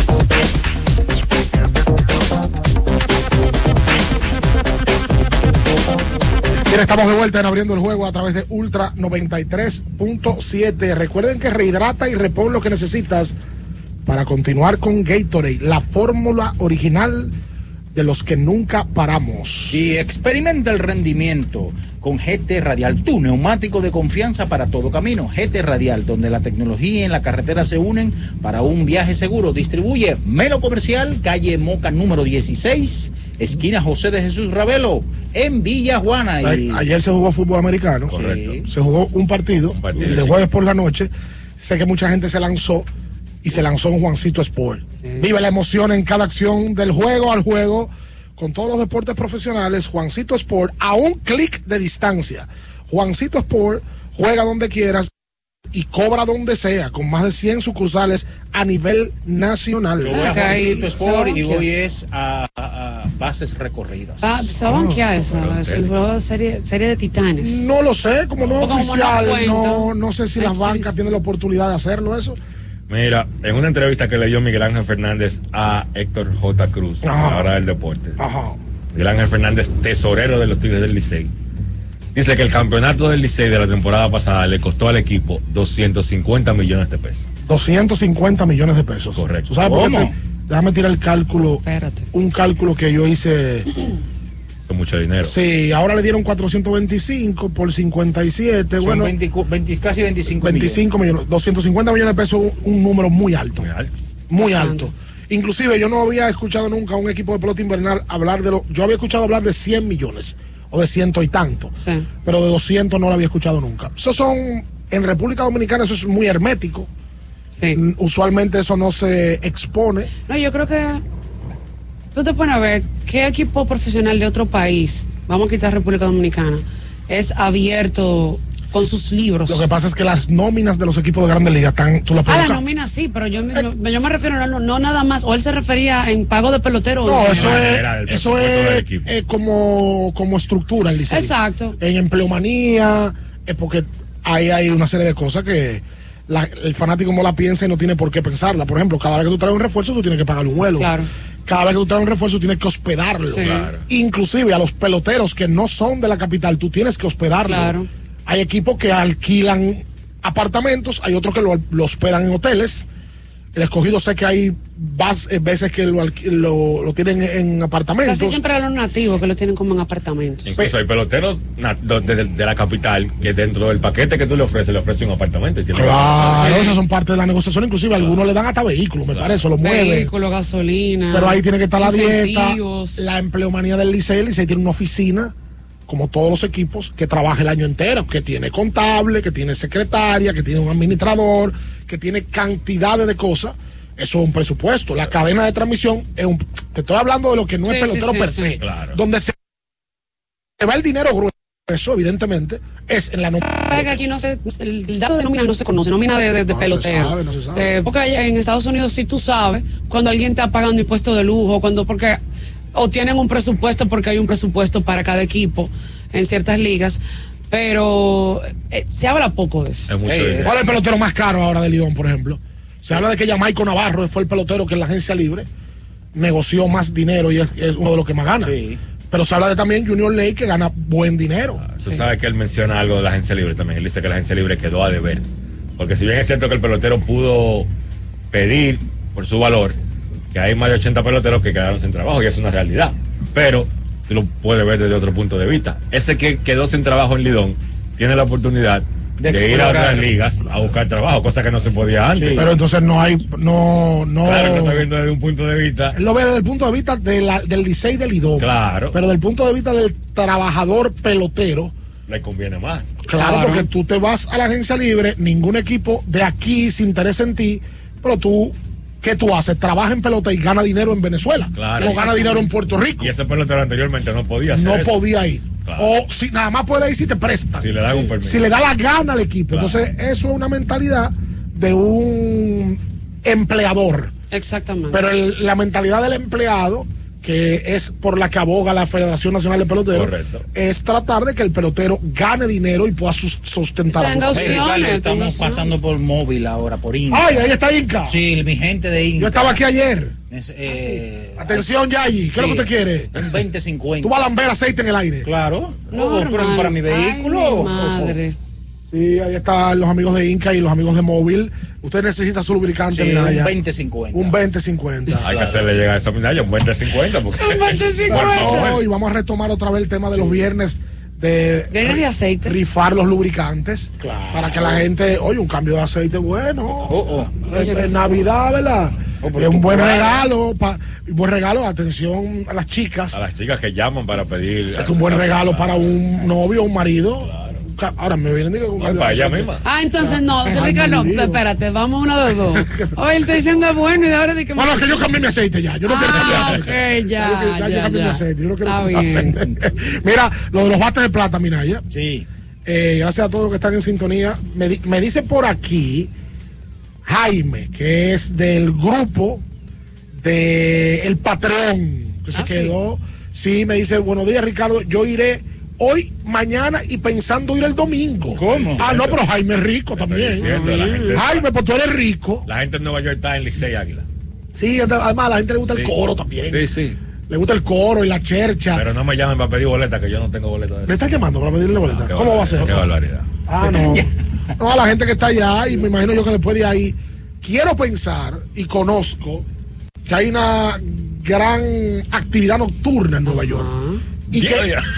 Estamos de vuelta en abriendo el juego a través de Ultra 93.7. Recuerden que rehidrata y repon lo que necesitas para continuar con Gatorade, la fórmula original de los que nunca paramos. Y experimenta el rendimiento con GT Radial, tu neumático de confianza para todo camino. GT Radial, donde la tecnología y la carretera se unen para un viaje seguro. Distribuye Melo Comercial, calle Moca número 16, esquina José de Jesús Ravelo, en Villa Juana. Y... Ayer se jugó fútbol americano. Se jugó un partido, partido, de sí. jueves por la noche. Sé que mucha gente se lanzó y se lanzó en Juancito Sport. Vive la emoción en cada acción del juego al juego con todos los deportes profesionales. Juancito Sport a un clic de distancia. Juancito Sport juega donde quieras y cobra donde sea, con más de 100 sucursales a nivel nacional. Yo voy a Juancito Sport y voy es a, a- a bases recorridas. Ah, se va a banquear eso, es el juego serie, serie de titanes. No lo sé, como no oficial, no no, no sé si las bancas tienen la oportunidad de hacerlo eso. Mira, en una entrevista que le dio Miguel Ángel Fernández a Héctor J. Cruz, Ajá. ahora del deporte. Ajá. Miguel Ángel Fernández, tesorero de los Tigres del Licey. Dice que el campeonato del Licey de la temporada pasada le costó al equipo 250 millones de pesos. 250 millones de pesos. Correcto. ¿Tú sabes por qué? Déjame tirar el cálculo. Un cálculo que yo hice. Es mucho dinero. Sí, ahora le dieron 425 por 57. Son bueno, 20 20 casi 25, 25 millones. 250 millones de pesos, un, un número muy alto. Muy alto. Inclusive yo no había escuchado nunca a un equipo de pelota invernal hablar de lo. Yo había escuchado hablar de 100 millones o de ciento y tanto. Pero de 200 no lo había escuchado nunca. Eso son. En República Dominicana eso es muy hermético. Mm, Usualmente eso no se expone. No, yo creo que tú te pones a ver qué equipo profesional de otro país, vamos a quitar República Dominicana, es abierto con sus libros. Lo que pasa es que las nóminas de los equipos de grandes ligas están. Tú las Ah, puedes la buscar. nómina sí, pero yo, me- yo, yo me refiero no, no nada más, o él se refería en pago de pelotero. No, eso es, eso es, eh, como, como estructura el Licey. Exacto. En empleomanía, es porque ahí hay una serie de cosas que la- el fanático no la piensa y no tiene por qué pensarla. Por ejemplo, cada vez que tú traes un refuerzo, tú tienes que pagarle un vuelo. Claro. Cada vez que tú traes un refuerzo, tienes que hospedarlo. Sí. Claro. Inclusive a los peloteros que no son de la capital, tú tienes que hospedarlo. Claro. Hay equipos que alquilan apartamentos, hay otros que lo, lo hospedan en hoteles. El escogido sé que hay vas- eh, veces que lo, lo, lo tienen en apartamentos. Casi siempre a los nativos que lo tienen como en apartamentos. Incluso hay peloteros de, de- de la capital que dentro del paquete que tú le ofreces, le ofrece un apartamento. Y tiene Claro, esas son parte de la negociación. Inclusive algunos le dan hasta vehículos, me parece, lo mueven. Vehículo, gasolina. Pero ahí tiene que estar la dieta, la empleomanía del Licey. El Licey tiene una oficina, como todos los equipos, que trabaja el año entero, que tiene contable, que tiene secretaria, que tiene un administrador, que tiene cantidades de cosas. Eso es un presupuesto. La cadena de transmisión es un. Te estoy hablando de lo que no Sí, es pelotero sí, sí, per se. Claro. Donde se va el dinero grueso, evidentemente, es en la nómina. Aquí no se, el, dato de nómina no se conoce, nómina de, de, de No se pelotero. sabe, no se sabe. Eh, porque en Estados Unidos sí tú sabes cuando alguien está pagando impuestos de lujo, cuando porque o tienen un presupuesto porque hay un presupuesto para cada equipo en ciertas ligas, pero eh, se habla poco de eso. ¿Cuál es el pelotero más caro ahora de Lidón, por ejemplo? Se habla de que Jamaico Navarro fue el pelotero que en la agencia libre negoció más dinero y es, es uno de los que más gana. Pero se habla de también Junior Ley que gana buen dinero. Tú sabes que él menciona algo de la agencia libre también. Él dice que la agencia libre quedó a deber. Porque si bien es cierto que el pelotero pudo pedir por su valor, que hay más de 80 peloteros que quedaron sin trabajo y es una realidad. Pero tú lo puedes ver desde otro punto de vista. Ese que quedó sin trabajo en Lidón tiene la oportunidad de, De ir a otras ligas a buscar trabajo, cosa que no se podía antes. Pero entonces no hay, no, no. Claro que está viendo desde un punto de vista. Él lo ve desde el punto de vista de la- del Licey del Lidón. Claro. Pero desde el punto de vista del trabajador pelotero, Le conviene más. claro, porque tú te vas a la agencia libre, ningún equipo de aquí se interesa en ti, pero tú, ¿qué tú haces? Trabaja en pelota y gana dinero en Venezuela. Claro. O gana dinero en Puerto Rico. Y ese pelotero anteriormente no podía hacer no eso. podía ir. O si nada más puede ir si te presta. Si le dan un permiso. Si le da la gana al equipo. Claro. Entonces, eso es una mentalidad de un empleador. Exactamente. Pero el- la mentalidad del empleado, que es por la que aboga la Federación Nacional de Peloteros, Correcto. es tratar de que el pelotero gane dinero y pueda sus- sustentar a su estamos pasando por móvil ahora, por Inca. Ay, ahí está Inca. Sí, mi gente de Inca. Yo estaba aquí ayer. Es, eh, Atención, Yayi, ¿qué es lo que usted quiere? Un 20-50. Tú vas a lamber aceite en el aire. Claro. No, Oh, pero para mi vehículo. Ay, mi madre. Sí, ahí están los amigos de Inca y los amigos de Móvil. Usted necesita su lubricante, Sí, mira un allá. 20-50. Un 20-50. Hay que hacerle llegar esa medalla, un 20-50. Porque... Bueno, y vamos a retomar otra vez el tema de los viernes de Viernes de aceite. rifar los lubricantes para que la gente, oye, un cambio de aceite bueno. Oh, En, en Navidad, ¿verdad? es un buen regalo, pa- un buen regalo, atención a las chicas. A las chicas que llaman para pedir. Es un buen regalo para un novio o un marido. Ca- Ahora me vienen para de aceite. misma. Ah, entonces no, Ricardo, Dios. espérate, vamos uno de dos. Oye, él está diciendo es bueno y de ahora de que Bueno, que yo cambié mi aceite ya. Yo no quiero cambiar Ah, aceite. ok, ya, yo, ya, cambié mi aceite. Yo no quiero cambiar aceite. Mira, lo de los bates de plata, mira ya. Sí. Eh, gracias a todos los que están en sintonía. Me, di- me dice por aquí Jaime, que es del grupo de El Patrón, que se Ah, sí. quedó Sí, me dice, buenos días, Ricardo. Yo iré hoy, mañana y pensando ir el domingo. ¿Cómo? Ah, no, pero Jaime es rico también. diciendo, la gente- Jaime, pues tú eres rico. La gente en Nueva York está en Licey Águila. Sí, además a la gente le gusta Sí. el coro también. Sí, sí. Le gusta el coro y la chercha. Pero no me llamen para pedir boleta, que yo no tengo boleta de ¿Me estás llamando para pedirle boleta? Qué ¿Cómo va a ser? Qué barbaridad. Ah, no. No, a la gente que está allá, y me imagino yo que después de ahí, quiero pensar y conozco que hay una gran actividad nocturna en Nueva York. Y que.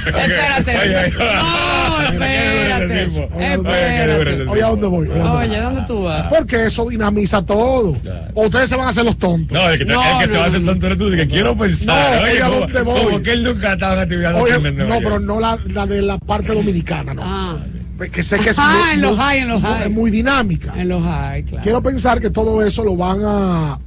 Espérate. No, espérate. Espérate. Oye, ¿a dónde voy? Oye, ¿a dónde Oye, ¿dónde tú vas? Porque eso dinamiza todo. O ustedes se van a hacer los tontos. No, el que, te- el que se va a hacer tonto eres tú, que quiero pensar. No, oye, ¿a dónde voy? como que él nunca ha estado en actividad Oye, no, pero no la, la de la parte dominicana, no. Que sé que es Ah, muy, en los high, en los high. es muy dinámica. En los high, claro. Quiero pensar que todo eso lo van a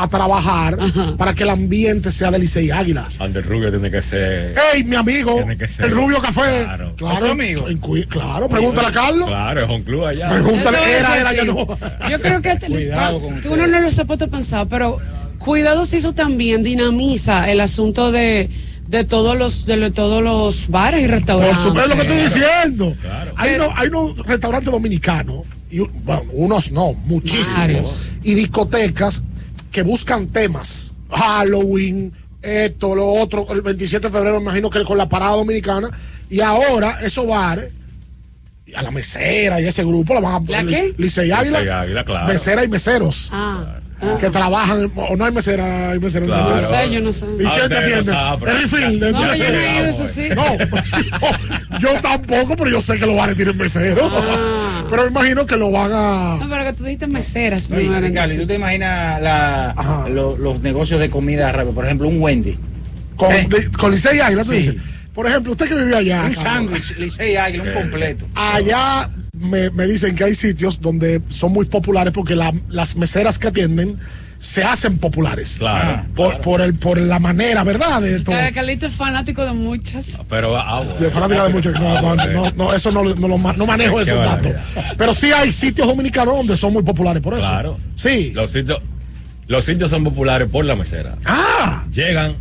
a trabajar para que el ambiente sea de Licey Águila. Ander Rubio tiene que ser. ¡Ey, mi amigo! Tiene que ser- El Rubio Café. Claro. Claro, ¿Es amigo? Claro, pregúntale a Carlos. Claro, es un club allá. Pregúntale, era, era, ya no. Yo creo que, te- Cuidado con que uno no lo se puede pensar, pero cuidado si eso también dinamiza el asunto de, de todos los de lo- todos los bares y Por restaurantes. supuesto lo que estoy diciendo. Hay, unos, hay unos restaurantes dominicanos, y, bueno, unos no, muchísimos, Varios. y discotecas que buscan temas. Halloween, esto, lo otro. El 27 de febrero, me imagino que con la parada dominicana. Y ahora, esos bares, y a la mesera y ese grupo, la van a ¿La qué? Licey Águila. Licey Águila, claro. Mesera y meseros. Ah. Que trabajan, o no hay mesera, hay mesera. Claro. Yo no sé, yo no sé. ¿Y Ah, quién te ustedes atiende? El refill. No, yo no he ido, eso sí. No, yo, tampoco, pero yo sé que los bares tienen meseros. Ah. Pero me imagino que lo van a. No, pero que tú dijiste meseras primero. Ricardo, ¿y ¿tú te imaginas la- lo- los negocios de comida rápida? Por ejemplo, un Wendy. Con, ¿Eh? de- con Licey Águila, tú Sí. dices. Por ejemplo, usted que vive allá. Un sándwich, Licey Águila, un completo. Allá me, me dicen que hay sitios donde son muy populares porque la- las meseras que atienden se hacen populares. Claro. Por, por, el, por la manera, ¿verdad? De todo. Carlito es fanático de muchas. Pero, ah, bueno. De fanática de muchos. No, no, no, no, eso no, no, lo no manejo Qué esos datos. Pero sí hay sitios dominicanos donde son muy populares por eso. Claro. Sí. Los sitios, los sitios son populares por la mesera. Ah, Llegan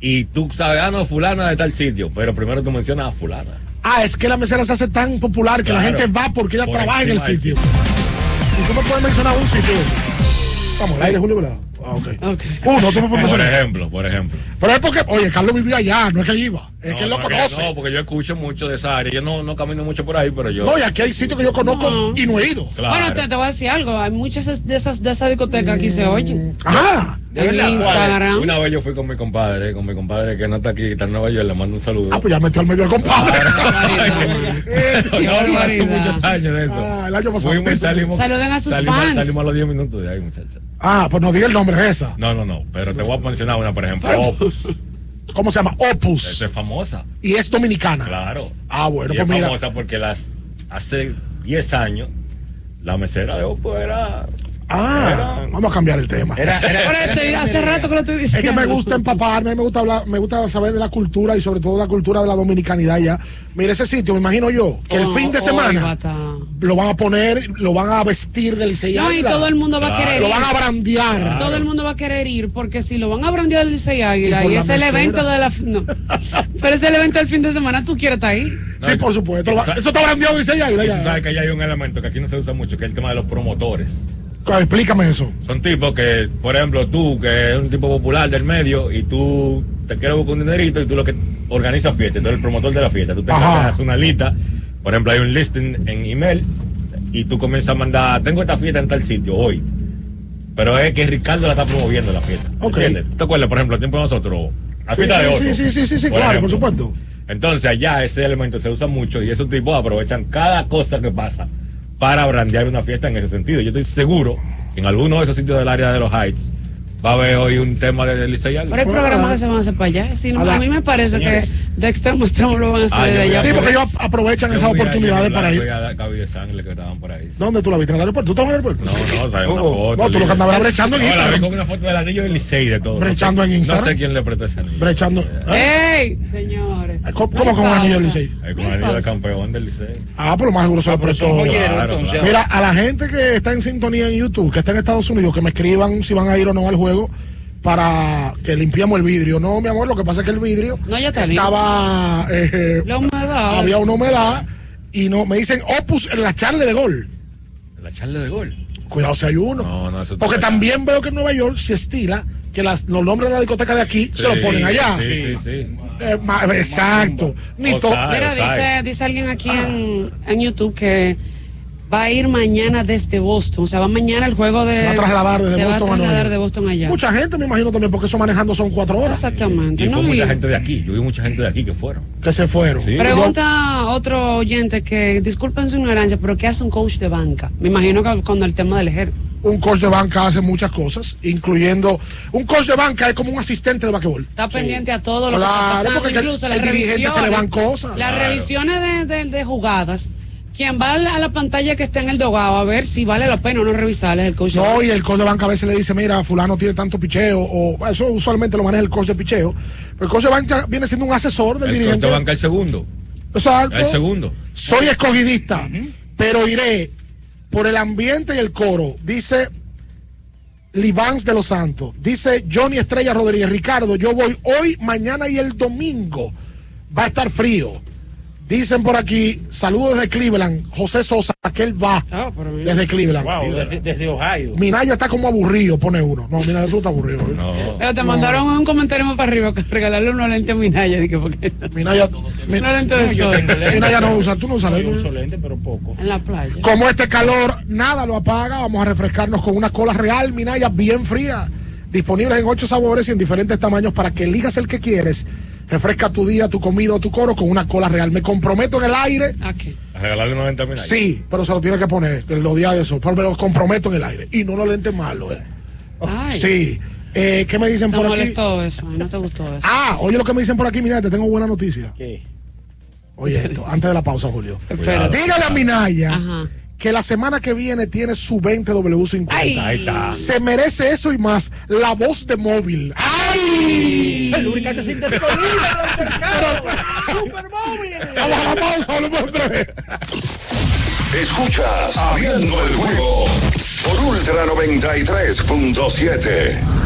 y tú sabes, ah, no, fulana de tal sitio, pero primero tú mencionas a fulana. Ah, es que la mesera se hace tan popular que la gente va porque ella Por trabaja en el sitio. ¿Y me puedes mencionar un sitio? Vamos, al aire, Julio, ¿verdad? Ah, ok. Uno, tú me puedes Por ejemplo, por ejemplo. Pero es porque, oye, Carlos vivía allá, no es que iba. Es que él lo no, conoce. No, porque yo escucho mucho de esa área. Yo no, no camino mucho por ahí, pero yo. No, y aquí hay sitios que yo conozco y no he ido. Claro. Bueno, te, te voy a decir algo. Hay muchas de esas de esas discotecas aquí se oyen. Ah, En Instagram. Una vez yo fui con mi compadre, con mi compadre que no está aquí, está en Nueva York, le mando un saludo. Ah, pues ya metió al medio al compadre. muchos años de eso. Ah, el año pasado. Fuimos salimos. Saluden a sus salimos, fans. Salimos a los 10 minutos de ahí, muchachos. Ah, pues no diga el nombre de esa. No, no, no, pero te voy a mencionar una, por ejemplo, Opus. ¿Cómo se llama? Opus. Esa es famosa. Y es dominicana. Claro. Ah, bueno, y pues es mira. famosa porque las hace 10 años la mesera de Opus era Ah, vamos a cambiar el tema. Era, era- Pero este, hace rato que lo estoy Es diciendo. que me gusta empaparme, me gusta hablar, me gusta saber de la cultura y sobre todo la cultura de la dominicanidad ya. Mira ese sitio, me imagino yo, que el Oh, fin de oh, semana lo van a poner, lo van a vestir de Licey No, y todo el mundo va a querer Lo ir. van a brandear. Todo el mundo va a querer ir porque si lo van a brandear el Licey Águila Y y, es el evento de la no. pero es el evento del fin de semana, tú quieres estar ahí. Sí, por supuesto. lo Eso está brandeado de Licey Águila ya. sabes que allá hay un elemento que aquí no se usa mucho, que es el tema de los promotores. Explícame eso. Son tipos que, por ejemplo, tú, que eres un tipo popular del medio, y tú te quieres buscar un dinerito y tú lo que organizas fiesta, tú eres el promotor de la fiesta, tú te haces una lista, por ejemplo, hay un listing en email, y tú comienzas a mandar, tengo esta fiesta en tal sitio hoy, pero es que Ricardo la está promoviendo la fiesta. Ok. ¿Entiendes? ¿Te acuerdas, por ejemplo, el tiempo de nosotros? La Sí, fiesta de sí, otro. sí, sí, sí, sí, por claro, por supuesto. Entonces allá ese elemento se usa mucho y esos tipos aprovechan cada cosa que pasa para brandear una fiesta en ese sentido. Yo estoy seguro que en alguno de esos sitios del área de los Heights va a haber hoy un tema de Licey Águila. Pero hay programas que se van a hacer para allá. Si no, A mí me parece Señores. que de extremo a extremo lo van a hacer Ah, de allá. Sí, porque ellos aprovechan esas oportunidades para ir. de sangre que estaban por ahí. ¿Dónde tú la viste? ¿En el aeropuerto? ¿Tú estabas en el aeropuerto? No, no, trae una foto. no, tú lo que andabas brechando en No, la vi Instagram. con una foto del anillo del Licey de todo. Brechando en Instagram. No sé quién le prestó ese anillo. Brechando. ¡Ey! Señores. ¿Cómo, ¿Qué cómo con un pasa? anillo del Licey? Con el anillo de campeón del Licey. Ah, por lo más seguro se lo prestó. entonces. claro. Mira, a la gente que está en sintonía en YouTube, que está en Estados Unidos, que me escriban si van a ir o no al juego, para que limpiamos el vidrio. No, mi amor, lo que pasa es que el vidrio No, ya estaba. eh, La humedad. había una humedad y no me dicen opus en la charla de gol. La charla de gol. Cuidado si hay uno. No, no, eso Porque también veo que en Nueva York se estila que las- los nombres de la discoteca de aquí se los ponen allá. Sí, sí, sí. Eh, ma- exacto. Ni O to- sea, Mira, dice, dice alguien aquí en, en YouTube que va a ir mañana desde Boston. O sea, va mañana el juego de. Se va a trasladar desde se va a Boston a Nueva trasladar de Boston allá. Mucha gente, me imagino también, porque eso manejando son cuatro horas. Exactamente. Y fue ¿no? mucha Y- gente de aquí. Yo vi mucha gente de aquí que fueron. Que se fueron. Sí. Pregunta otro oyente que, disculpen su ignorancia, pero ¿qué hace un coach de banca? Me imagino que con el tema del ejército. Un coach de banca hace muchas cosas, incluyendo. Un coach de banca es como un asistente de basquetbol. Está pendiente a todo lo Claro, que está pasando, porque incluso el las dirigente revisiones. se le van cosas. Las Claro. revisiones de, de- de jugadas. Quien va a la, a la pantalla que está en el dogado a ver si vale la pena o no revisarles el coach. de No, banca. y el coach de banca a veces le dice, mira, fulano tiene tanto picheo, o eso usualmente lo maneja el coach de picheo. Pero el coach de banca viene siendo un asesor del El dirigente. corte banca el segundo. Exacto. El segundo. Soy escogidista, pero iré por el ambiente y el coro. Dice Livans de los Santos. Dice Johnny Estrella Rodríguez. Ricardo, yo voy hoy, mañana y el domingo. Va a estar frío. Dicen por aquí, saludos desde Cleveland. José Sosa, que él va desde Cleveland. Wow, desde, desde Ohio. Minaya está como aburrido, pone uno. No, Minaya, tú estás aburrido. ¿eh? Pero te mandaron un comentario más para arriba que regalarle unos lentes a Minaya. Dije, porque Minaya, no lentes de sol. Minaya no usa, tú no usas lentes. uso lente, pero poco. En la playa. Como este calor nada lo apaga, vamos a refrescarnos con una cola real, Minaya, bien fría. Disponibles en ocho sabores y en diferentes tamaños para que elijas el que quieres. Refresca tu día, tu comida o tu coro con una cola real. Me comprometo en el aire. ¿A qué? A regalarle 90 mil. Sí, pero se lo tiene que poner en los días de eso. Pero me lo comprometo en el aire. Y no lo lentes malo. eh. Ay. Sí. Eh, ¿Qué me dicen Te por aquí? molestó eso, no te gustó eso. Ah, oye lo que me dicen por aquí, mira, te tengo buena noticia. ¿Qué? Oye esto, antes de la pausa, Julio. Dígale a Minaya Ajá. Que la semana que viene tiene su 20W50. Ay. Ahí está. Se merece eso y más. La voz de móvil. ¡Ay! El lubricante sin disponible en el mercado. Super móvil. Vamos a la pausa, en breve. Escuchas Abriendo el juego por Ultra 93.7.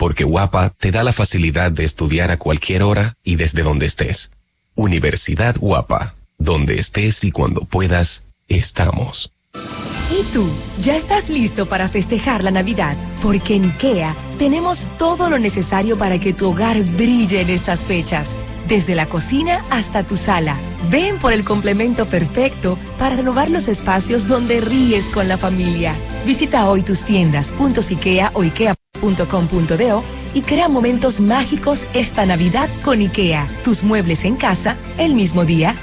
porque Guapa te da la facilidad de estudiar a cualquier hora y desde donde estés. Universidad Guapa, donde estés y cuando puedas, estamos. ¿Y tú? ¿Ya estás listo para festejar la Navidad? Porque en IKEA tenemos todo lo necesario para que tu hogar brille en estas fechas. Desde la cocina hasta tu sala. Ven por el complemento perfecto para renovar los espacios donde ríes con la familia. Visita hoy tus tiendas puntos IKEA o ikea.com.do y crea momentos mágicos esta Navidad con IKEA. Tus muebles en casa el mismo día.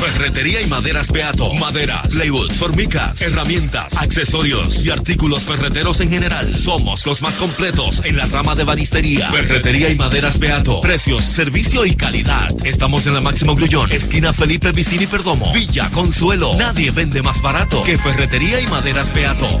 Ferretería y maderas Beato. Maderas, plywood, formicas, herramientas, accesorios y artículos ferreteros en general. Somos los más completos en la rama de banistería. Ferretería y maderas Beato. Precios, servicio y calidad. Estamos en la Máximo Grullón, esquina Felipe Vicini Perdomo. Villa Consuelo. Nadie vende más barato que Ferretería y maderas Beato.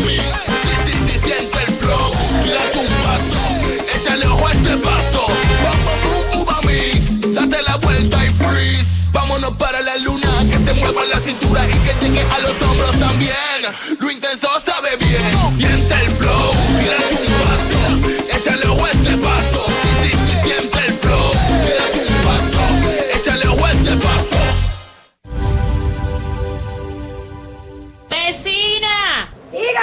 Mix. Sí, sí, sí, siente el flow. Tírate un paso. Échale ojo a este paso. Bom, uva mix. Date la vuelta y freeze. Vámonos para la luna. Que se mueva la cintura y que llegue a los hombros también. Lo intenso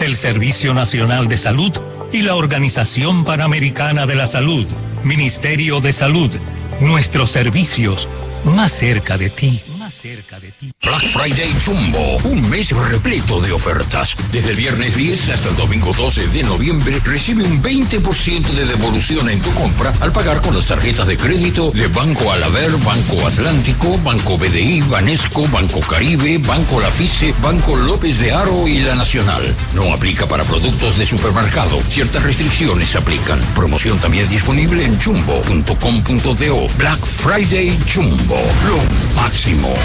el Servicio Nacional de Salud y la Organización Panamericana de la Salud. Ministerio de Salud, nuestros servicios más cerca de ti. Black Friday Jumbo, un mes repleto de ofertas. Desde el viernes 10 hasta el domingo 12 de noviembre, recibe un 20% de devolución en tu compra al pagar con las tarjetas de crédito de Banco Alaber, Banco Atlántico, Banco BDI, Banesco, Banco Caribe, Banco Lafice, Banco López de Aro y La Nacional. No aplica para productos de supermercado. Ciertas restricciones aplican. Promoción también disponible en jumbo.com.do. Black Friday Jumbo, lo máximo.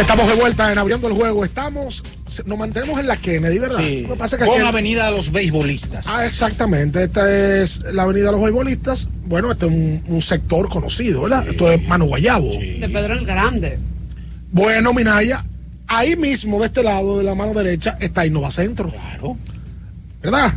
Estamos de vuelta en abriendo el juego. Estamos, nos mantenemos en la Kennedy, ¿verdad? Sí, Lo que pasa es que con aquí- Avenida de los Beisbolistas. Ah, exactamente. Esta es la avenida de los beisbolistas. Bueno, este es un, un sector conocido, ¿verdad? Esto es Manu Guayabo. De Pedro el Grande. Bueno, Minaya, ahí mismo, de este lado, de la mano derecha, está Innova Centro. Claro. ¿Verdad?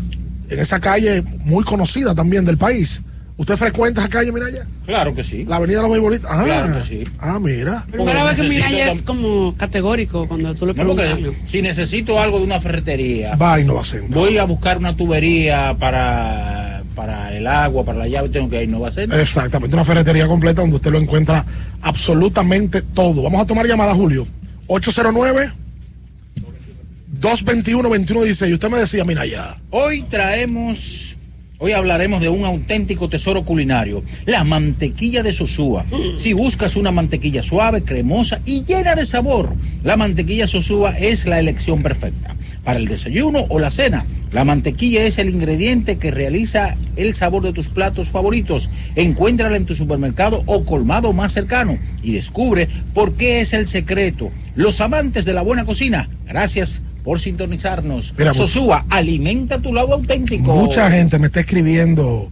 En esa calle muy conocida también del país. ¿Usted frecuenta esa calle, Minaya? Claro que sí. La avenida Los Beisbolistas. Ah, Claro que sí. Ah, mira. Primera vez que tam- es como categórico cuando tú le preguntas. si necesito algo de una ferretería, Va a Innova Center. voy a buscar una tubería para, para el agua, para la llave, tengo que ir a Innova Center. Exactamente, una ferretería completa donde usted lo encuentra absolutamente todo. Vamos a tomar llamada, Julio. 809 221 2116. Usted me decía, Minaya. Hoy traemos, hoy hablaremos de un auténtico tesoro culinario, la mantequilla de Sosúa. Si buscas una mantequilla suave, cremosa y llena de sabor, la mantequilla Sosúa es la elección perfecta. Para el desayuno o la cena, la mantequilla es el ingrediente que realiza el sabor de tus platos favoritos. Encuéntrala en tu supermercado o colmado más cercano y descubre por qué es el secreto. Los amantes de la buena cocina, gracias por sintonizarnos. Mira, Sosúa, alimenta tu lado auténtico. Mucha gente me está escribiendo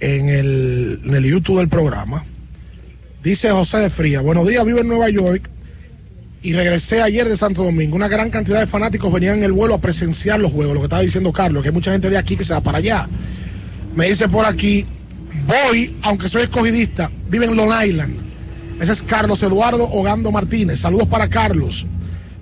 en el, en el YouTube del programa. Dice José de Fría, buenos días, vivo en Nueva York y regresé ayer de Santo Domingo. Una gran cantidad de fanáticos venían en el vuelo a presenciar los juegos, lo que estaba diciendo Carlos, que hay mucha gente de aquí que se va para allá. Me dice por aquí, voy, aunque soy escogidista, vive en Long Island. Ese es Carlos Eduardo Ogando Martínez. Saludos para Carlos.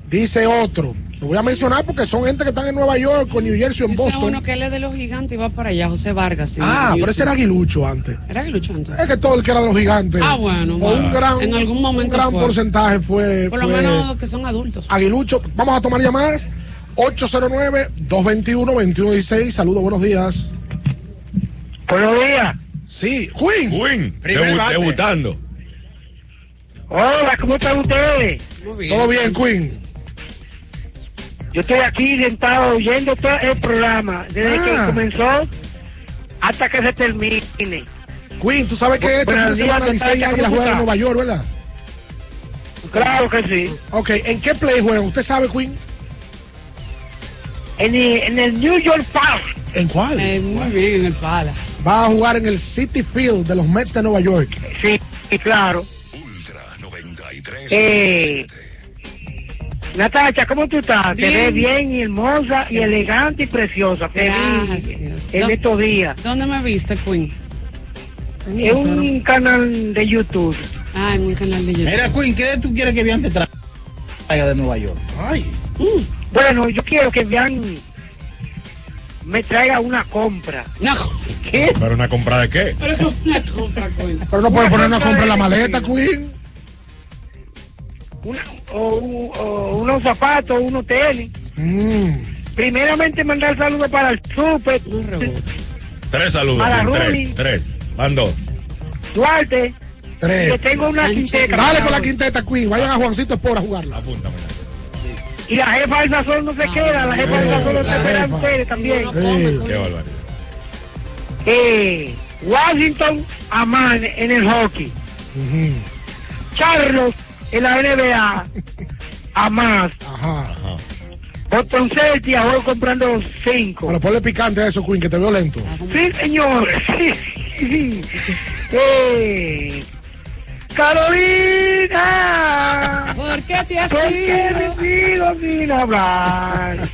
Dice otro, lo voy a mencionar porque son gente que están en Nueva York, o en New Jersey, o en Boston. uno que él es de los gigantes y va para allá, José Vargas. sí, Ah, pero ese era aguilucho antes. Era aguilucho antes. Es que todo el que era de los gigantes. Ah, bueno, o bueno. un gran, En algún momento un gran fue. porcentaje fue. Por lo fue menos que son adultos. Aguilucho. Vamos a tomar llamadas. 809-221-2116. Saludos, buenos días. Buenos días. Sí, Queen. Queen, Primer debu- bate. debutando. Hola, ¿cómo están ustedes? Todo bien, Queen. Yo estoy aquí sentado oyendo todo el programa, desde Ah. que comenzó hasta que se termine. Queen, tú sabes que este fin de semana ¿qué Licey? Águila ¿Cómo juegan en? Nueva York, ¿verdad? Claro que sí. Ok, ¿en qué play juegan? ¿Usted sabe, Queen? En el, en el New York Park. ¿En cuál? Eh, muy bien, en el Palace. Va a jugar en el City Field de los Mets de Nueva York. Sí, claro. Eh, Natacha, ¿cómo tú estás? Te ves bien y hermosa y elegante y preciosa. Feliz Gracias. en ¿Dó- estos días. ¿Dónde me viste, Queen? Es un canal de YouTube. Ah, en un canal de YouTube. Mira, Queen, ¿qué tú quieres que vean te traiga de Nueva York? Ay. Bueno, yo quiero que vean, me traiga una compra. Una ¿Qué? ¿Pero una compra de qué? Pero una compra, Queen. Pero no puede poner una compra en la maleta, Queen. Una, o, o unos zapatos, unos tenis. Mm. Primeramente mandar saludos para el Super, Tres saludos. Para tres, tres. Van dos. Duarte. Tres. Que tengo una quinteca. Dale con la quinteta, Queen. Vayan a Juancito Espora a jugarla. Y la jefa del sazón no se queda, la jefa del sazón no se espera jefa. ustedes también. Qué barbaridad. Eh, Washington Amán en el hockey. Charlos en la NBA. Amás. Ajá. Boston Celtics, voy comprando cinco. Pero ponle picante a eso, Queen, que te veo lento. Sí, señor. Sí, sí. Eh, Carolina. ¿Por qué te has ¿Por qué ido? me sigo sin hablar?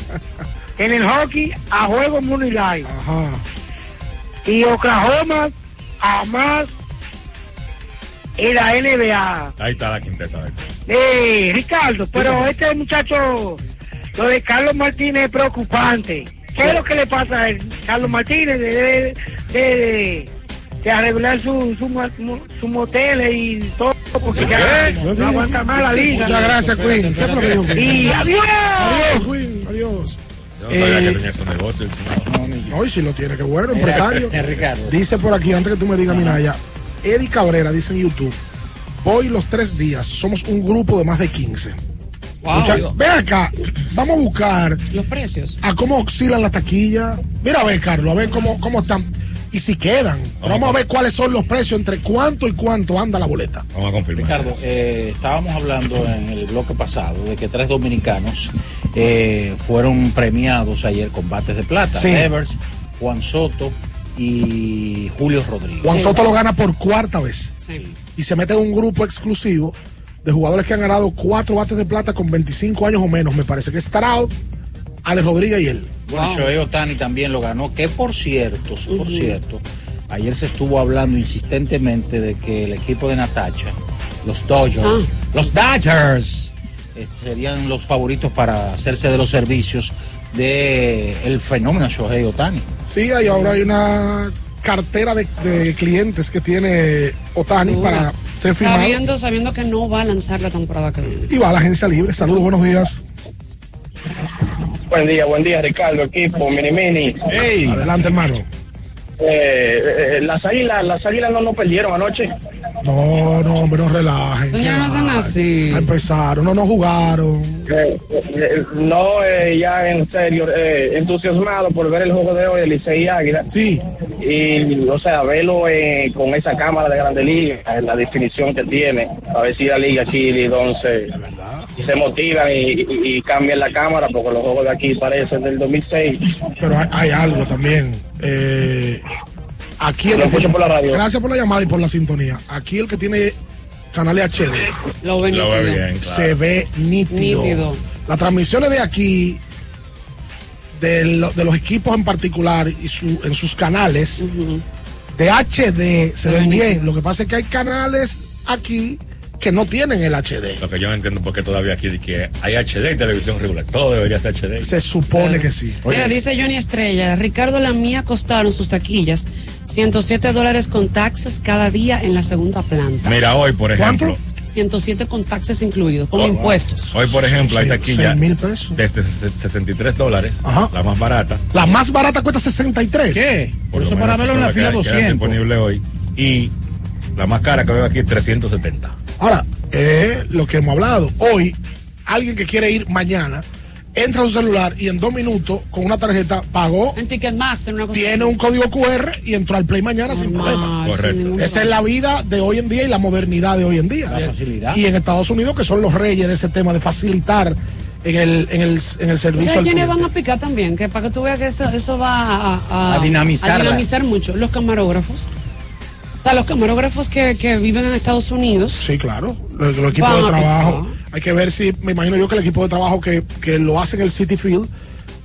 En el hockey, a juego Moonlight. Ajá. Y Oklahoma, a más en la NBA. Ahí está la quinteta de Eh, Ricardo, pero este muchacho, lo de Carlos Martínez es preocupante. ¿Qué es lo que le pasa a él? Carlos Martínez debe de, de, de arreglar su, su, su motel y todo, porque ya no aguanta más la liga. Muchas gracias, Queen. Y adiós. Adiós, Queen. Adiós. Yo no sabía Eh, que tenía esos negocios. Hoy sí lo tiene, qué bueno, empresario. Eh, Ricardo. Dice por aquí, antes que tú me digas, Minaya, Eddie Cabrera dice en YouTube, hoy los tres días somos un grupo de más de 15. Wow. Mucha- Ven acá, vamos a buscar Los precios. a cómo oscilan las taquillas. Mira a ver, Carlos, a ver cómo, cómo están. Y si quedan. Vamos a ver cuáles son los precios, entre cuánto y cuánto anda la boleta. Vamos a confirmar. Ricardo, eh, estábamos hablando en el bloque pasado de que tres dominicanos eh, fueron premiados ayer con bates de plata. Sí. Evers, Juan Soto y Julio Rodríguez. Juan Soto lo gana por cuarta vez. Sí. Y se mete en un grupo exclusivo de jugadores que han ganado cuatro bates de plata con 25 años o menos. Me parece que es Trout, Alex Rodríguez y él. Bueno, Wow. Shohei Otani también lo ganó, que por cierto, por cierto, Ayer se estuvo hablando insistentemente de que el equipo de Natacha, los Dodgers, Ah. los Dodgers, eh, serían los favoritos para hacerse de los servicios de el fenómeno Shohei Otani. Sí, y ahora hay una cartera de, de clientes que tiene Otani para ser firmado. Sabiendo, sabiendo que no va a lanzar la temporada que viene. Y va a la agencia libre. Saludos, buenos días. Buen día, buen día, Ricardo, equipo, mini mini. Adelante, hermano. Eh, eh, las águilas, las águilas no nos perdieron anoche. No, no, hombre, no relajen. Señores, no así. Empezaron, no, no jugaron. Eh, eh, no, eh, ya en serio, eh, entusiasmado por ver el juego de hoy, el Licey Águila. Sí. Y, o sea, verlo eh, con esa cámara de Grande Liga, la definición que tiene, a ver si la liga aquí, Lidón, se, se motivan y, y- y cambian la cámara, porque los juegos de aquí parecen del 2006. Pero hay, hay algo también. Eh, aquí el Lo que escucho tiene- por la radio. Gracias por la llamada y por la sintonía. Aquí el que tiene canales HD Lo ve Lo ve nítido. bien, claro. se ve nítido. Nítido. Las transmisiones de aquí, de, lo- de los equipos en particular y su, en sus canales, de HD se ven bien. Lo que pasa es que hay canales aquí que no tienen el HD. Lo que yo no entiendo por qué todavía aquí que hay HD y televisión regular. Todo debería ser HD. Se supone que sí. Mira, dice Johnny Estrella, Ricardo la mía costaron sus taquillas 107 dólares con taxes cada día en la segunda planta. Mira, hoy, por ejemplo. 107 con taxes incluidos, con Oh, impuestos. Hoy, por ejemplo, hay taquilla seis mil pesos. desde ses- 63 dólares, Ajá. la más barata. La más barata cuesta 63. ¿Qué? Por eso lo para verlo en la fila las que- que 200. quedan disponible hoy. Y la más cara que veo aquí es 370. Ahora, eh, lo que hemos hablado. Hoy, alguien que quiere ir mañana, entra a su celular y en dos minutos, con una tarjeta, pagó, En Ticketmaster, una cosa tiene así. un código QR y entró al Play mañana sin problema. Correcto. Esa es la vida de hoy en día y la modernidad de hoy en día. La facilidad. Y en Estados Unidos, que son los reyes de ese tema de facilitar en el, en el, en el servicio ¿Sabes al quiénes van a picar también? Que para que tú veas que eso, eso va a, a- A dinamizar a la- dinamizar mucho. Los camarógrafos. O sea, los camarógrafos que, que viven en Estados Unidos. Sí, claro. Los, los equipos de trabajo. Hay que ver si, me imagino yo que el equipo de trabajo que, que lo hace en el City Field,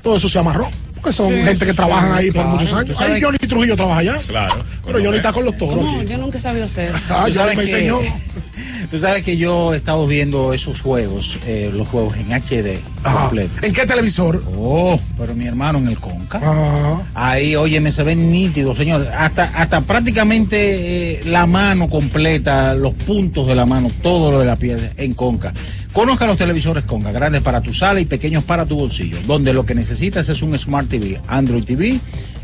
todo eso se amarró. Porque son Sí, gente que sí, trabajan ahí claro. por muchos años. Ahí Johnny Trujillo trabaja allá. Claro. Pero Johnny está con los toros. No, aquí. yo nunca he sabido hacer eso. Ah, ya me que- enseñó. Tú sabes que yo he estado viendo esos juegos, eh, los juegos en HD Ajá. completo. ¿En qué televisor? Oh, pero mi hermano en el Conca. Ah, Ahí, oye, me se ven nítidos, señor. Hasta, hasta prácticamente eh, la mano completa, los puntos de la mano, todo lo de la pieza en Conca. Conozca los televisores Conca, grandes para tu sala y pequeños para tu bolsillo, donde lo que necesitas es un Smart TV, Android TV,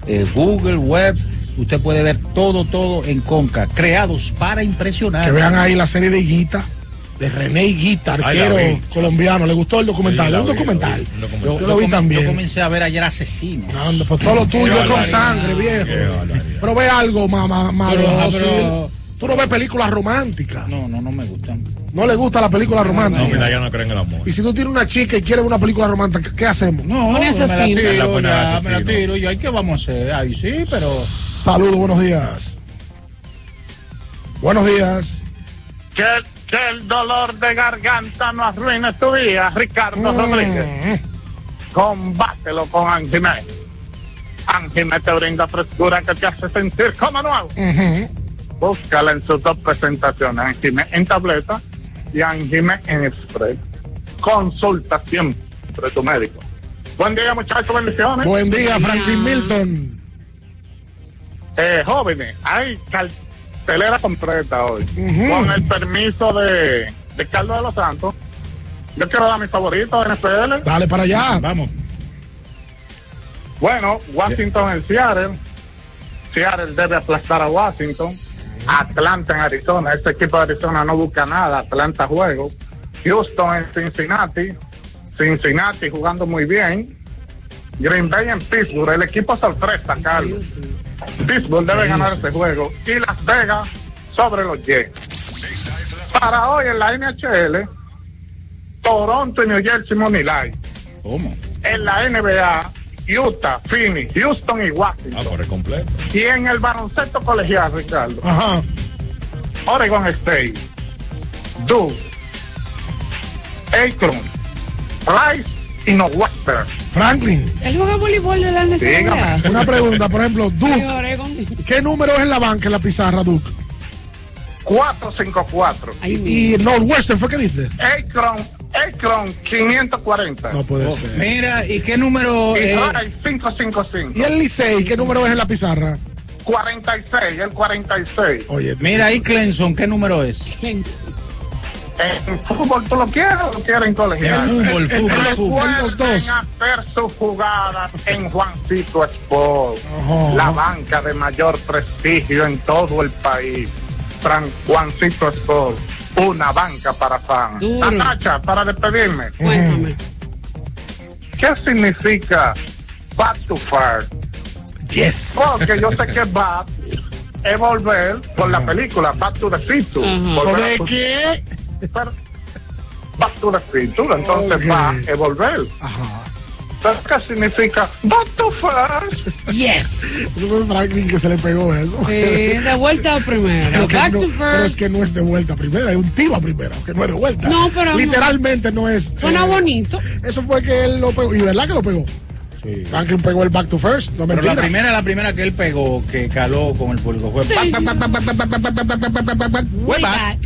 eh, Google, Web. Usted puede ver todo, todo en Conca, creados para impresionar. que vean ahí la serie de Higuita, de René Higuita, arquero colombiano. ¿Le gustó el documental? Sí, la ¿Es un vi, la documental? vi, un documental. Yo, Yo, lo vi también. yo comencé a ver ayer Asesinos. Anda, pues todo lo tuyo es con sangre, viejo. Pero ve algo, mamá, pero- Tú no ves películas románticas. No, no, no me gustan. No le gusta la película No, romántica. mira, ya no creen en el amor. y si tú tienes una chica y quieres ver una película romántica, ¿qué hacemos? No, Pone me la tiro, La pone ya, me la tiro. ¿Y ahí qué vamos a hacer? Ahí sí, pero... Saludos, buenos días. Buenos días. Que, que el dolor de garganta no arruine tu día, Ricardo Rodríguez. Combátelo con Angimé. Angimé te brinda frescura que te hace sentir como nuevo. Búscala en sus dos presentaciones, Angime en tableta y Angime en spray. Consulta siempre tu médico. Buen día, muchachos, bendiciones. Buen día, Franklin Milton. Eh, jóvenes, hay cartelera completa hoy. Con el permiso de, de Carlos de los Santos. Yo quiero dar mi favorito en FL. Dale para allá. Vamos. Bueno, Washington en Seattle. Seattle debe aplastar a Washington. Atlanta en Arizona. Este equipo de Arizona no busca nada. Atlanta juego. Houston en Cincinnati. Cincinnati jugando muy bien. Green Bay en Pittsburgh. El equipo sorpresa, Carlos. Pittsburgh debe ganar este juego. Y Las Vegas sobre los Jets. Para hoy en la NHL, Toronto y New Jersey Money. ¿Cómo? En la NBA, Utah, Phoenix, Houston y Washington. Ah, por el completo. Y en el baloncesto colegial, Ricardo, Ajá. Oregon State, Duke, Akron, Rice y Northwestern. Franklin, Él juega voleibol de la necesidad. una pregunta, por ejemplo, Duke, ¿qué número es en la banca en la pizarra, Duke? 454. Y, y Northwestern, ¿fue que diste? Akron, Akron 540. No puede ser. Mira, ¿y qué número? Y eh, High 555. ¿Y el Licey, qué número es en la pizarra? 46, el 46. Oye, mira, ¿y Clemson qué número es? En fútbol, ¿tú lo quieres o lo quieres en colegial? En fútbol, fútbol, fútbol. Los dos. hacer sus jugadas en Juancito Sport, la banca de mayor prestigio en todo el país. Juancito Sport, una banca para fans. Duro. Natacha, para despedirme, Cuéntame. ¿qué significa back to fire? Yes. Porque yo sé que back es volver por la película Back to the Future. Volver a ¿De tu- qué? pero back to the future, entonces va a volver. ¿Sabes significa back to first? Yes. Eso fue Franklin que se le pegó eso. Sí, de vuelta a que Back no, to pero es first. que no es de vuelta a primera, es un tiro a primera, que no es de vuelta. No, pero. Literalmente no es. Suena eh, bonito. Eso fue que él lo pegó. ¿Y verdad que lo pegó? Sí. Franklin pegó el back to first, no Pero la primera, la primera que él pegó, que caló con el público, fue. Sí. back.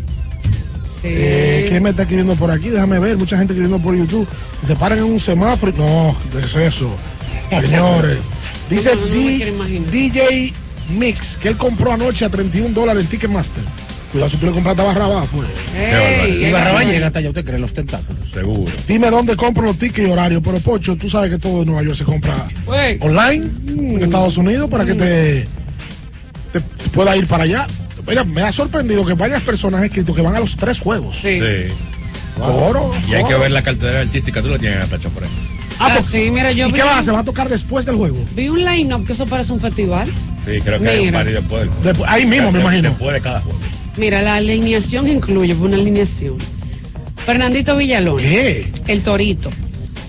Sí. Eh, ¿Quién me está escribiendo por aquí? Déjame ver, mucha gente escribiendo por YouTube. Se paran en un semáforo. y- No, ¿qué es eso? Señores. Dice No, no. DJ Mix, que él compró anoche a 31 dólares en Ticketmaster. Cuidado si tú le compraste a Barrabás, pues. Ey, Y Barrabás ey, llega hasta allá, ¿usted cree? Los tentáculos. Seguro. Dime dónde compro los tickets y horarios. Pero Pocho, tú sabes que todo en Nueva York se compra online en Estados Unidos para que te, te pueda ir para allá. Mira, me ha sorprendido que varias personas han escrito que van a los tres juegos. Sí. Sí. Coro, Y hay que ver la cartera artística, tú la tienes Natacha por ahí. Ah, Ah, pues, sí, mira, yo ¿Y vi, qué va a hacer? ¿Va a tocar después del juego? vi un line-up que eso parece un festival. Sí, creo que hay un Mira. par y después del juego. Después- ahí mismo, me imagino. Después de cada juego. Mira, la alineación incluye una alineación. Fernandito Villalón, ¿Qué? El Torito,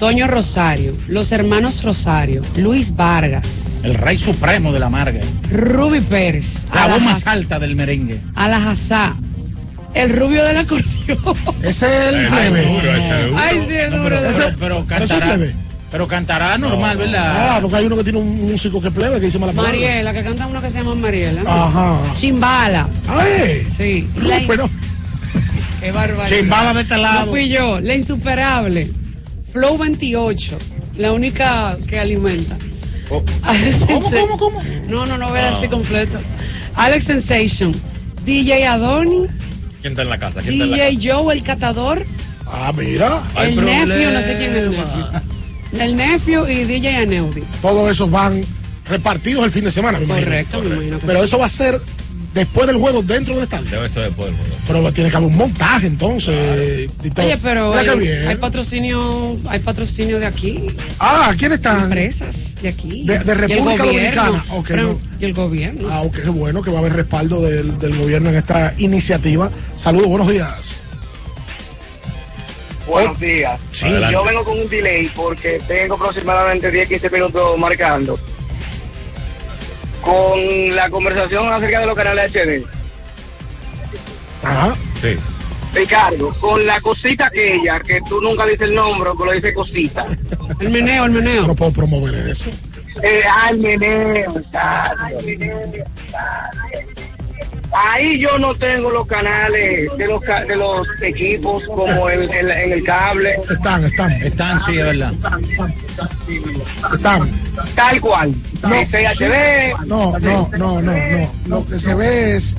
Toño Rosario, los hermanos Rosario, Luis Vargas, El rey supremo de la marga. Ruby Pérez, La voz más alta del merengue. Alajazá, el rubio del acordeón. Ese es el plebe. es duro, ese es duro. Ay, sí, el No, número pero, de- pero, pero cantará. Pero cantará normal, Ah, ¿verdad? porque hay uno que tiene un músico que plebe que dice mala palabra. Mariela, que canta uno que se llama Mariela. Ajá. Chimbala. ¡Ay! Sí. No, La- pero- Qué barbaridad. Chimbala de este No lado. fui yo, la insuperable. Flow 28, la única que alimenta. Alex ¿Cómo, cómo, cómo? No, no, no voy a decir completo. Alex Sensation, DJ Adoni, ¿Quién está en la casa? ¿Quién está en la DJ casa? Joe el catador, Ah, mira. Hay el problema. nephew, no sé quién es el nephew. El nephew y DJ Aneudi. Todos esos van repartidos el fin de semana, me imagino. Correcto, me imagino que Pero sí. eso va a ser después del juego, dentro del estadio. Debe ser después del juego. Pero tiene que haber un montaje entonces. Oye, pero hay, bien. hay patrocinio, hay patrocinio de aquí, Ah, ¿quién están? empresas de aquí. De- de Y el República. Dominicana. Ok, Pero- no. Y el gobierno. Ah, ok, qué bueno que va a haber respaldo del, del gobierno en esta iniciativa. Saludos, buenos días. Buenos días. Sí. Yo vengo con un delay porque tengo aproximadamente 10-15 minutos marcando con la conversación acerca de los canales HD. Ajá. Sí. Ricardo, con la cosita aquella, que tú nunca dices el nombre, pero lo dices cosita. El meneo, el meneo. No puedo promover eso. Eh, ay, meneo, exacto. Ahí yo no tengo los canales de los, de los equipos como el, el- en el cable. Están, están. Están, sí, es verdad. Están. Tal cual. No, no, no, no, no, no. Lo que se ve es.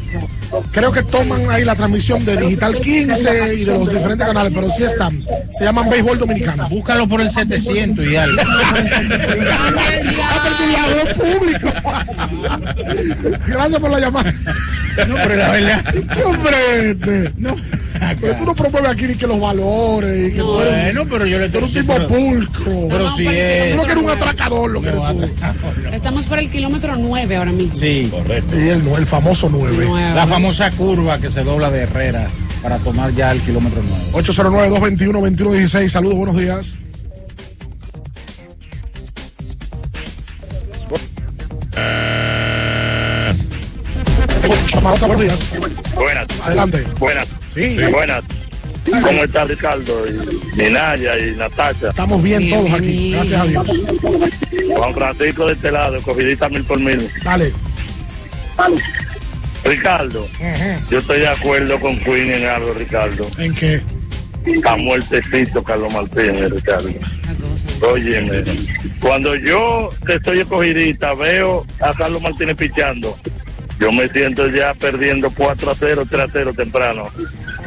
Creo que toman ahí la transmisión de Digital 15 y de los diferentes canales, pero sí están. Se llaman Béisbol Dominicano. Búscalo por el 700 y algo. Gracias por la llamada. No, pero la verdad. Hombre, este. No. Pero tú no promueves aquí ni que los valores y que tú eres, Bueno, pero yo le tú eres un sí, tipo pero- pulcro. Pero si es. Tú no que eres un atracador lo que eres tú. Estamos por el kilómetro 9 ahora mismo. Sí. Correcto. Y el, el famoso 9. Nueve. La famosa curva que se dobla de Herrera para tomar ya el kilómetro 9. 809-221-2116. Saludos, buenos días. Camarota, buenos días. Buenas. Adelante. Buenas. Sí. Buenas. ¿Cómo está Ricardo? Y, y Naya y Natacha. Estamos bien todos aquí, gracias a Dios. Juan Francisco de este lado, cogidita mil por mil. Dale. Ricardo, yo estoy de acuerdo con Queen en algo, Ricardo. ¿En qué? Está muertecito Carlos Martínez, Ricardo. Óyeme, cuando yo que estoy escogidita veo a Carlos Martínez pichando, yo me siento ya perdiendo 4 a 0, 3 a 0 temprano.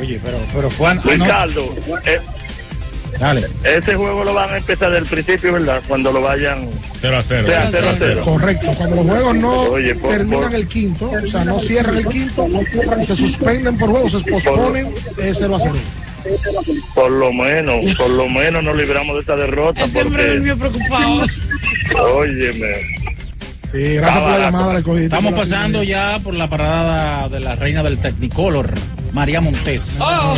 Oye, pero, pero fue an- Ricardo, eh, Dale. ese juego lo van a empezar del principio, ¿verdad? Cuando lo vayan 0 a 0. sea 0 a 0. Correcto, cuando los juegos no Oye, por- terminan por- el quinto, o sea, no cierran el quinto, y se suspenden por juegos, se posponen, es 0 a 0. Por lo menos, por lo menos nos libramos de esta derrota. Porque, durmió preocupado. óyeme, Sí, gracias por la llamada, la escogidita. Estamos pasando ya por la parada de la reina del Technicolor, María Montes. Oh,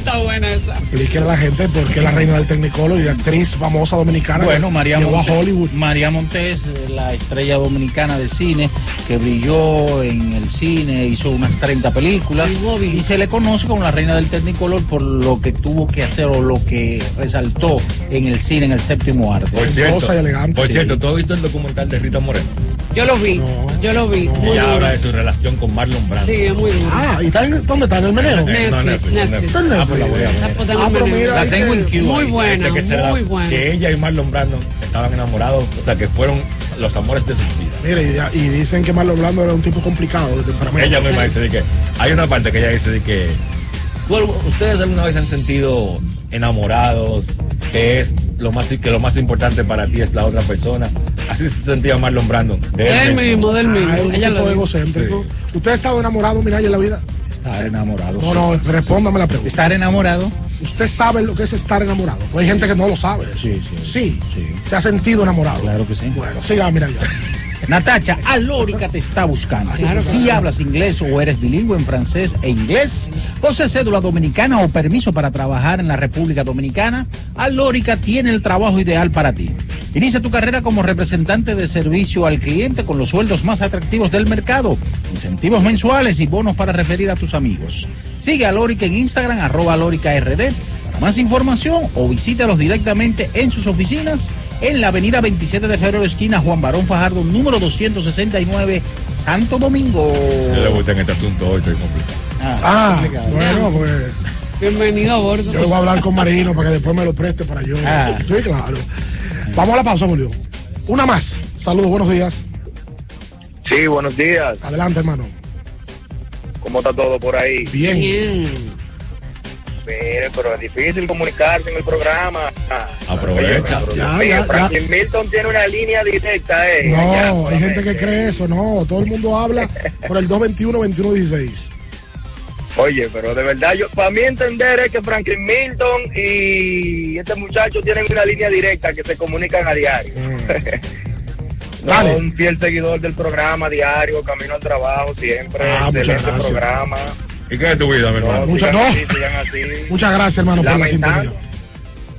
está buena esa. Explíquele a la gente por qué la reina del Tecnicolor y actriz famosa dominicana. Bueno, María llegó a Montes, Hollywood. María Montes, eh, la estrella dominicana de cine, que brilló en el cine, hizo unas 30 películas y se le conoce como la reina del Technicolor por lo que tuvo que hacer o lo que resaltó en el cine, en el séptimo arte. Por cierto, por cierto, ¿tú has visto el documental de Rita Moreno? Yo lo vi, yo lo vi. Muy Ella duro. habla de su relación con Marlon Brando. Sí, es muy duro. Ah, ¿y está en, dónde está? ¿En el meneo? No, Netflix, Netflix. En Ah, pues la voy a ver. Ah, pero mira, La tengo en Q. Muy buena, que muy buena. Que ella y Marlon Brando estaban enamorados, o sea, que fueron los amores de sus vidas. Mire, y, y dicen que Marlon Blando era un tipo complicado de temperamento. Ella misma dice de que hay una parte que ella dice de que ¿tú algu- ustedes alguna vez han sentido enamorados que es lo más que lo más importante para ti es la otra persona así se sentía Marlon Brando de él mismo, de él mismo. Ah, es un Ella lo tipo egocéntrico. ¿Usted ha estado enamorado, Miraya, en la vida? Estar enamorado. No, no, respóndame la pregunta. Estar enamorado. ¿Usted sabe lo que es estar enamorado? Pues hay gente que no lo sabe. Sí, sí. Sí, se ha sentido enamorado. Claro que sí. Bueno, siga, Miraya. Natacha, Alórica te está buscando. Claro si hablas inglés o eres bilingüe en francés e inglés, posees cédula dominicana o permiso para trabajar en la República Dominicana, Alórica tiene el trabajo ideal para ti. Inicia tu carrera como representante de servicio al cliente con los sueldos más atractivos del mercado, incentivos mensuales y bonos para referir a tus amigos. Sigue a Alórica en Instagram, arroba Alórica RD. Más información o visítalos directamente en sus oficinas en la avenida 27 de febrero, esquina Juan Barón Fajardo, número 269, Santo Domingo. yo le gusta en este asunto hoy estoy complicado Ah, bueno, pues Bienvenido a bordo. yo voy a hablar con Marino para que después me lo preste para yo. Ah. Sí, claro. Vamos a la pausa, Julio. Una más. Saludos, buenos días. Sí, buenos días. Adelante, hermano. ¿Cómo está todo por ahí? Bien. Mire, pero es difícil comunicarse en el programa. Aprovecha. Ya. Franklin Milton tiene una línea directa, ¿eh? No, Allá, hay gente que cree eso, no. Todo el mundo habla por el 221-2116. Oye, pero de verdad, yo para mí entender es que Franklin Milton y este muchacho tienen una línea directa que se comunican a diario. no, Dale. un fiel seguidor del programa diario, camino al trabajo siempre, Ah, excelente programa. ¿Y qué es tu vida mi hermano? Muchas- no. gracias, hermano, por la sintonía.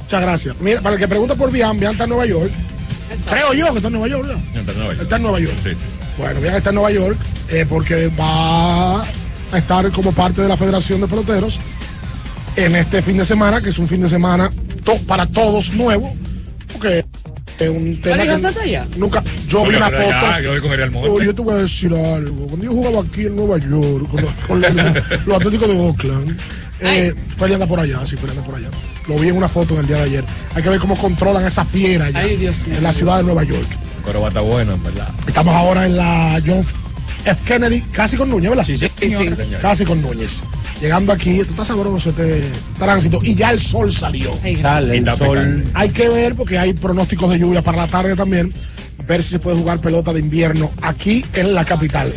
Muchas gracias. Mira, para el que pregunta por Bian, Bian está en Nueva York. Creo yo que está en Nueva York, ¿no? Está en Nueva York. Está en Nueva York. Sí, sí. Bueno, Bian está en Nueva York eh, porque va a estar como parte de la Federación de Peloteros en este fin de semana, que es un fin de semana to- para todos nuevo, porque es un tema ¿Vale, que nunca yo vi una ya, foto. yo yo te voy a decir algo. Cuando yo jugaba aquí en Nueva York con los, con los- los Atléticos de Oakland, eh, Feli anda por allá, sí, Feli anda por allá. Lo vi en una foto en el día de ayer. Hay que ver cómo controlan esa fiera allá Ay, Dios mío. en la ciudad de Nueva York. pero va a estar bueno en verdad Estamos ahora en la John F. Kennedy, casi con Núñez, ¿verdad? Sí, sí, señor. Casi con Núñez. Llegando aquí, esto está sabroso este tránsito y ya el sol salió. Ay, Sale el sol. Hay que ver porque hay pronósticos de lluvia para la tarde también. Ver si se puede jugar pelota de invierno aquí en la capital.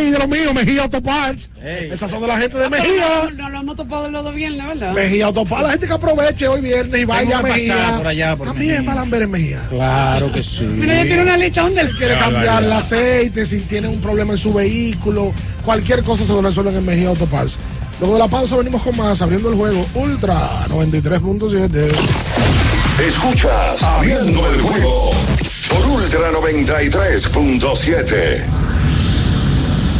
¡Ey! De lo mío, Mejía Autoparts. Esas son de la gente de Mejía. no, no lo hemos topado el lado viernes, ¿verdad? Mejía Autoparts. La gente que aproveche hoy viernes y vaya a Mejía. pasar por allá, por también Mejía. para ver en Mejía. Claro que sí. Mira, ya tiene una lista donde él quiere cambiar el aceite, si tiene un problema en su vehículo, cualquier cosa se lo resuelven en Mejía Autoparts. Luego de la pausa venimos con más, abriendo el juego Ultra 93.7. Escuchas Abriendo el juego por Ultra 93.7.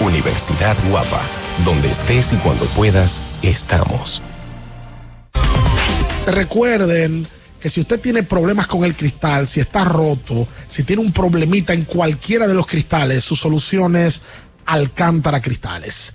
Universidad Guapa, donde estés y cuando puedas, estamos. Recuerden que si usted tiene problemas con el cristal, si está roto, si tiene un problemita en cualquiera de los cristales, su solución es Alcántara Cristales.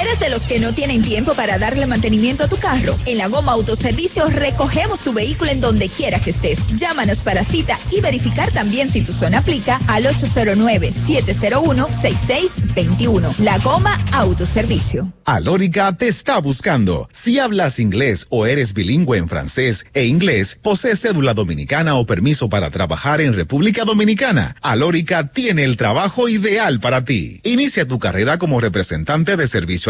¿Eres ¿Eres de los que no tienen tiempo para darle mantenimiento a tu carro? En la Goma Autoservicio recogemos tu vehículo en donde quiera que estés. Llámanos para cita y verificar también si tu zona aplica al 809-701-6621. La Goma Autoservicio. Alórica te está buscando. Si hablas inglés o eres bilingüe en francés e inglés, posees cédula dominicana o permiso para trabajar en República Dominicana, Alórica tiene el trabajo ideal para ti. Inicia tu carrera como representante de servicio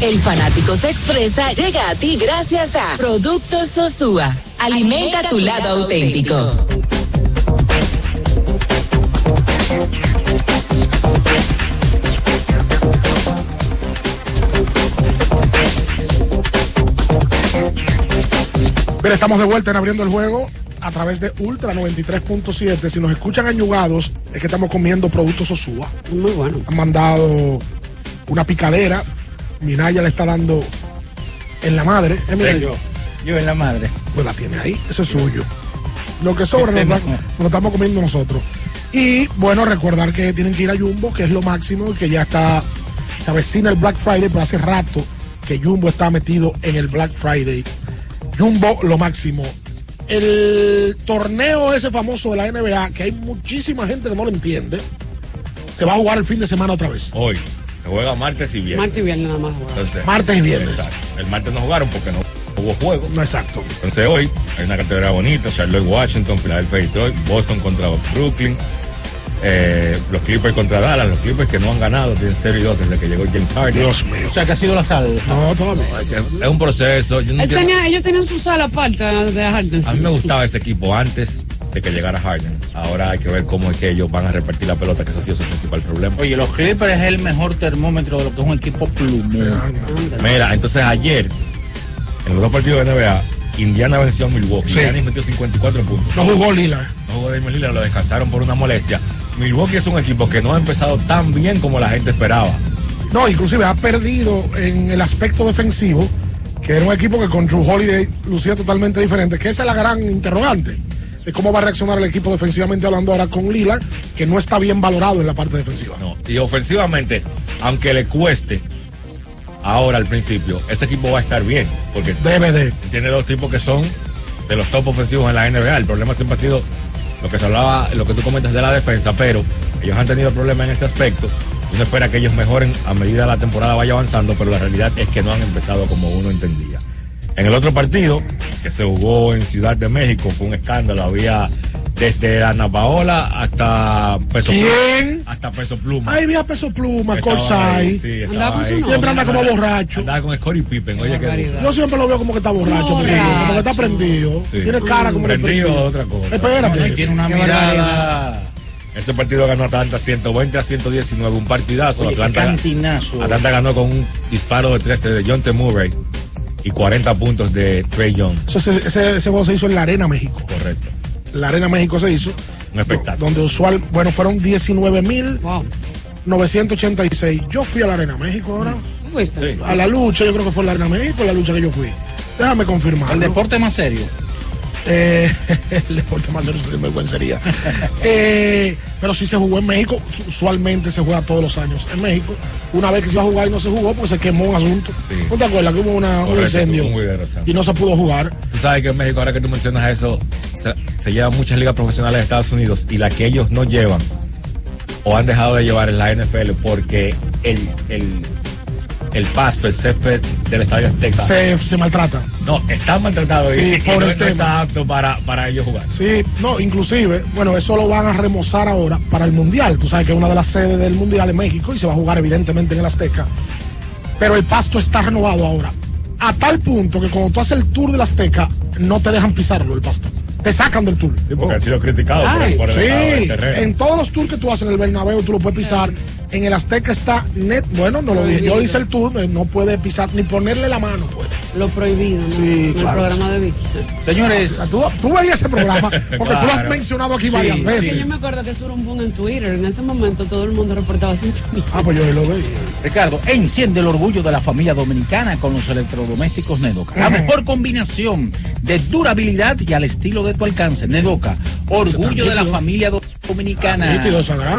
El fanático se expresa llega a ti gracias a Productos Sosúa. Alimenta tu lado auténtico. Estamos de vuelta en abriendo el juego a través de Ultra 93.7. Si nos escuchan añugados, es que estamos comiendo productos Sosúa. Muy bueno. Han mandado una picadera. Minaya le está dando en la madre. ¿Eh, yo, yo en la madre. Pues la tiene ahí, eso es suyo. Lo que sobra nos, da- nos lo estamos comiendo nosotros. Y bueno, recordar que tienen que ir a Jumbo, que es lo máximo, y que ya está, se avecina el Black Friday, pero hace rato que Jumbo está metido en el Black Friday. Jumbo, lo máximo. El torneo ese famoso de la NBA, que hay muchísima gente que no lo entiende, se va a jugar el fin de semana otra vez. Hoy se juega martes y viernes. Martes y viernes nada más. Entonces, Martes y viernes. exacto. El martes no jugaron porque no hubo juego. No, exacto. Entonces hoy hay una categoría bonita, Charlotte Washington, Philadelphia Detroit, Boston contra Brooklyn, eh, los Clippers contra Dallas, los Clippers que no han ganado, tienen 0 y 2 desde que llegó James Harden. Dios mío. O sea, que ha sido la sal. No, todavía. Es un proceso. Yo no Él entiendo- tenía- ellos tenían su sala aparte de Harden. A mí me gustaba ese equipo antes de que llegara Harden. Ahora hay que ver cómo es que ellos van a repartir la pelota, que eso ha sido su principal problema. Oye, los Clippers es el mejor termómetro de lo que es un equipo plumón. Mira, entonces ayer, en los dos partidos de NBA, Indiana venció a Milwaukee. Sí. Indiana metió 54 puntos. No jugó Lillard. No jugó Damian Lillard, lo descansaron por una molestia. Milwaukee es un equipo que no ha empezado tan bien como la gente esperaba. No, inclusive ha perdido en el aspecto defensivo, que era un equipo que con Drew Holiday lucía totalmente diferente, que esa es la gran interrogante de cómo va a reaccionar el equipo defensivamente hablando ahora con Lillard, que no está bien valorado en la parte defensiva. No. Y ofensivamente, aunque le cueste ahora al principio, ese equipo va a estar bien. Porque Debe de. tiene dos tipos que son de los top ofensivos en la NBA. El problema siempre ha sido lo que se hablaba, lo que tú comentas de la defensa, pero ellos han tenido problemas en ese aspecto. Uno espera que ellos mejoren a medida la temporada vaya avanzando, pero la realidad es que no han empezado como uno entendía. En el otro partido, que se jugó en Ciudad de México, fue un escándalo. Había desde Ana Paola hasta Peso ¿Quién? Pluma. Hasta Peso Pluma. Ahí vía peso pluma, Corsay. sí. Siempre anda como borracho. Andaba con Scottie Pippen, oye que Yo siempre lo veo como que está borracho, Sí. como que está prendido. Sí. Tiene cara como Prendido a otra cosa. Espérate. Tiene una Qué mirada. Ese partido ganó Atlanta 120 a 119, un partidazo. Oye, Atlanta, cantinazo. Atlanta ganó con un disparo de 13 de John T. Murray y 40 puntos de Trey Young. Eso, ese, ese, ese juego se hizo en la Arena México. Correcto. La Arena México se hizo. Un espectáculo. Donde usual, bueno, fueron 19.986. Yo fui a la Arena México ahora. fuiste? A la lucha, yo creo que fue la Arena México, la lucha que yo fui. Déjame confirmar. El deporte más serio. Eh, el deporte más serio vergüencería. eh, pero sí se jugó en México. Usualmente se juega todos los años en México. Una vez que se iba a jugar y no se jugó, pues se quemó un asunto. ¿No te acuerdas que hubo una- un Correcto, incendio? un. Y no se pudo jugar. Tú sabes que en México, ahora que tú mencionas eso, se, se llevan muchas ligas profesionales de Estados Unidos y la que ellos no llevan o han dejado de llevar es la NFL porque el, el, el pasto, el césped del Estadio Azteca. Se, se maltrata. No, está maltratado Sí, y, y por no, el no tema. está apto para, para ellos jugar. Sí, no, inclusive, bueno, eso lo van a remozar ahora para el Mundial. Tú sabes que es una de las sedes del Mundial en México y se va a jugar evidentemente en el Azteca. Pero el pasto está renovado ahora. A tal punto que cuando tú haces el tour del Azteca, no te dejan pisarlo el pasto. Te sacan del tour. Sí, porque han sido criticados por, el del sí, terreno. en todos los tours que tú haces en el Bernabéu tú lo puedes pisar. En el Azteca está net, bueno, no lo dije, yo hice el tour, eh, no puede pisar ni ponerle la mano, puede. Lo prohibido, ¿no? Sí, el claro. programa de Vicky. Señores, tú, tú veías ese programa porque tú lo has mencionado aquí Sí, varias sí. veces. Sí, yo me acuerdo que eso era un boom en Twitter. En ese momento todo el mundo reportaba sintonía. Ah, pues yo lo veía. Ricardo, enciende el orgullo de la familia dominicana con los electrodomésticos Nedoca. La mejor combinación de durabilidad y al estilo de tu alcance. Nedoca, orgullo de la familia do- dominicana.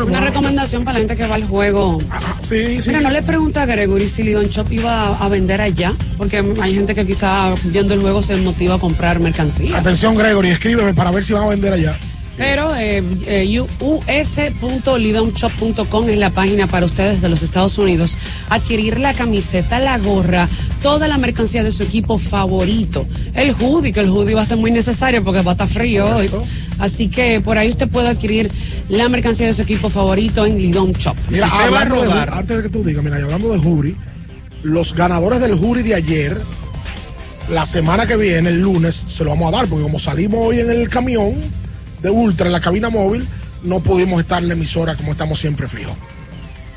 Una recomendación para la gente que va al juego. Sí, Mira, no le pregunta a Gregory si Lidon Shop iba a, a vender allá, porque hay gente que quizá viendo el juego se motiva a comprar mercancía. Atención, Gregory, escríbeme para ver si van a vender allá. Pero eh, eh, us.lidomshop.com es la página para ustedes de los Estados Unidos. Adquirir la camiseta, la gorra, toda la mercancía de su equipo favorito. El hoodie, que el hoodie va a ser muy necesario porque va a estar frío hoy. Así que por ahí usted puede adquirir la mercancía de su equipo favorito en Lidom Shop. Mira, Si usted va a hablando de, antes de que tú digas, mira, y hablando de jury, los ganadores del jury de ayer, la semana que viene, el lunes, se lo vamos a dar, porque como salimos hoy en el camión de Ultra, en la cabina móvil, no pudimos estar en la emisora como estamos siempre fijos.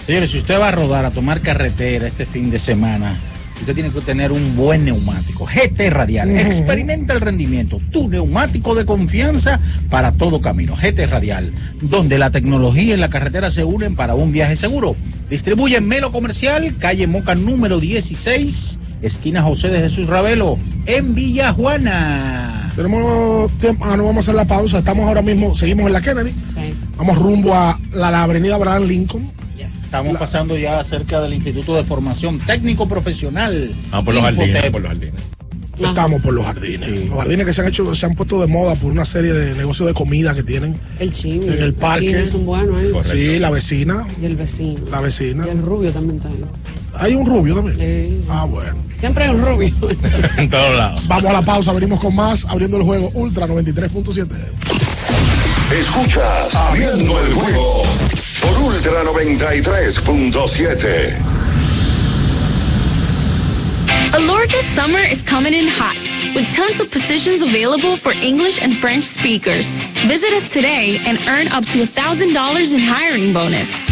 Señores, si usted va a rodar, a tomar carretera este fin de semana, usted tiene que tener un buen neumático. GT Radial. Experimenta el rendimiento. Tu neumático de confianza para todo camino. GT Radial. Donde la tecnología y la carretera se unen para un viaje seguro. Distribuye en Melo Comercial, calle Moca número 16, esquina José de Jesús Ravelo, en Villa Juana. Tenemos tiempo, ah, no vamos a hacer la pausa, estamos ahora mismo, seguimos en la Kennedy, vamos rumbo a la, la avenida Abraham Lincoln. Estamos pasando ya cerca del Instituto de Formación Técnico Profesional. Ah, por los jardines, Infotep. por los jardines. Estamos por los jardines. Los jardines que se han hecho, se han puesto de moda por una serie de negocios de comida que tienen El chimi. en el parque. chimi es un bueno, ¿eh? Sí, la vecina. Y el vecino. La vecina. Y el rubio también está ahí. Hay un rubio también. Ah, bueno. Siempre hay un rubio. En todos lados. Vamos a la pausa, venimos con más, abriendo el juego Ultra 93.7. Escuchas Abriendo el juego por Ultra 93.7. Alorca summer is coming in hot, with tons of positions available for English and French speakers. Visit us today and earn up to $1,000 in hiring bonus.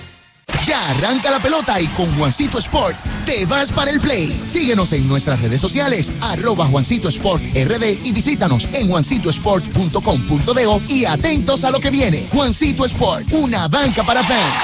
Ya arranca la pelota y con Juancito Sport te vas para el play. Síguenos en nuestras redes sociales, arroba Juancito Sport RD y visítanos en juancitosport.com.de y atentos a lo que viene. Juancito Sport, una banca para fans.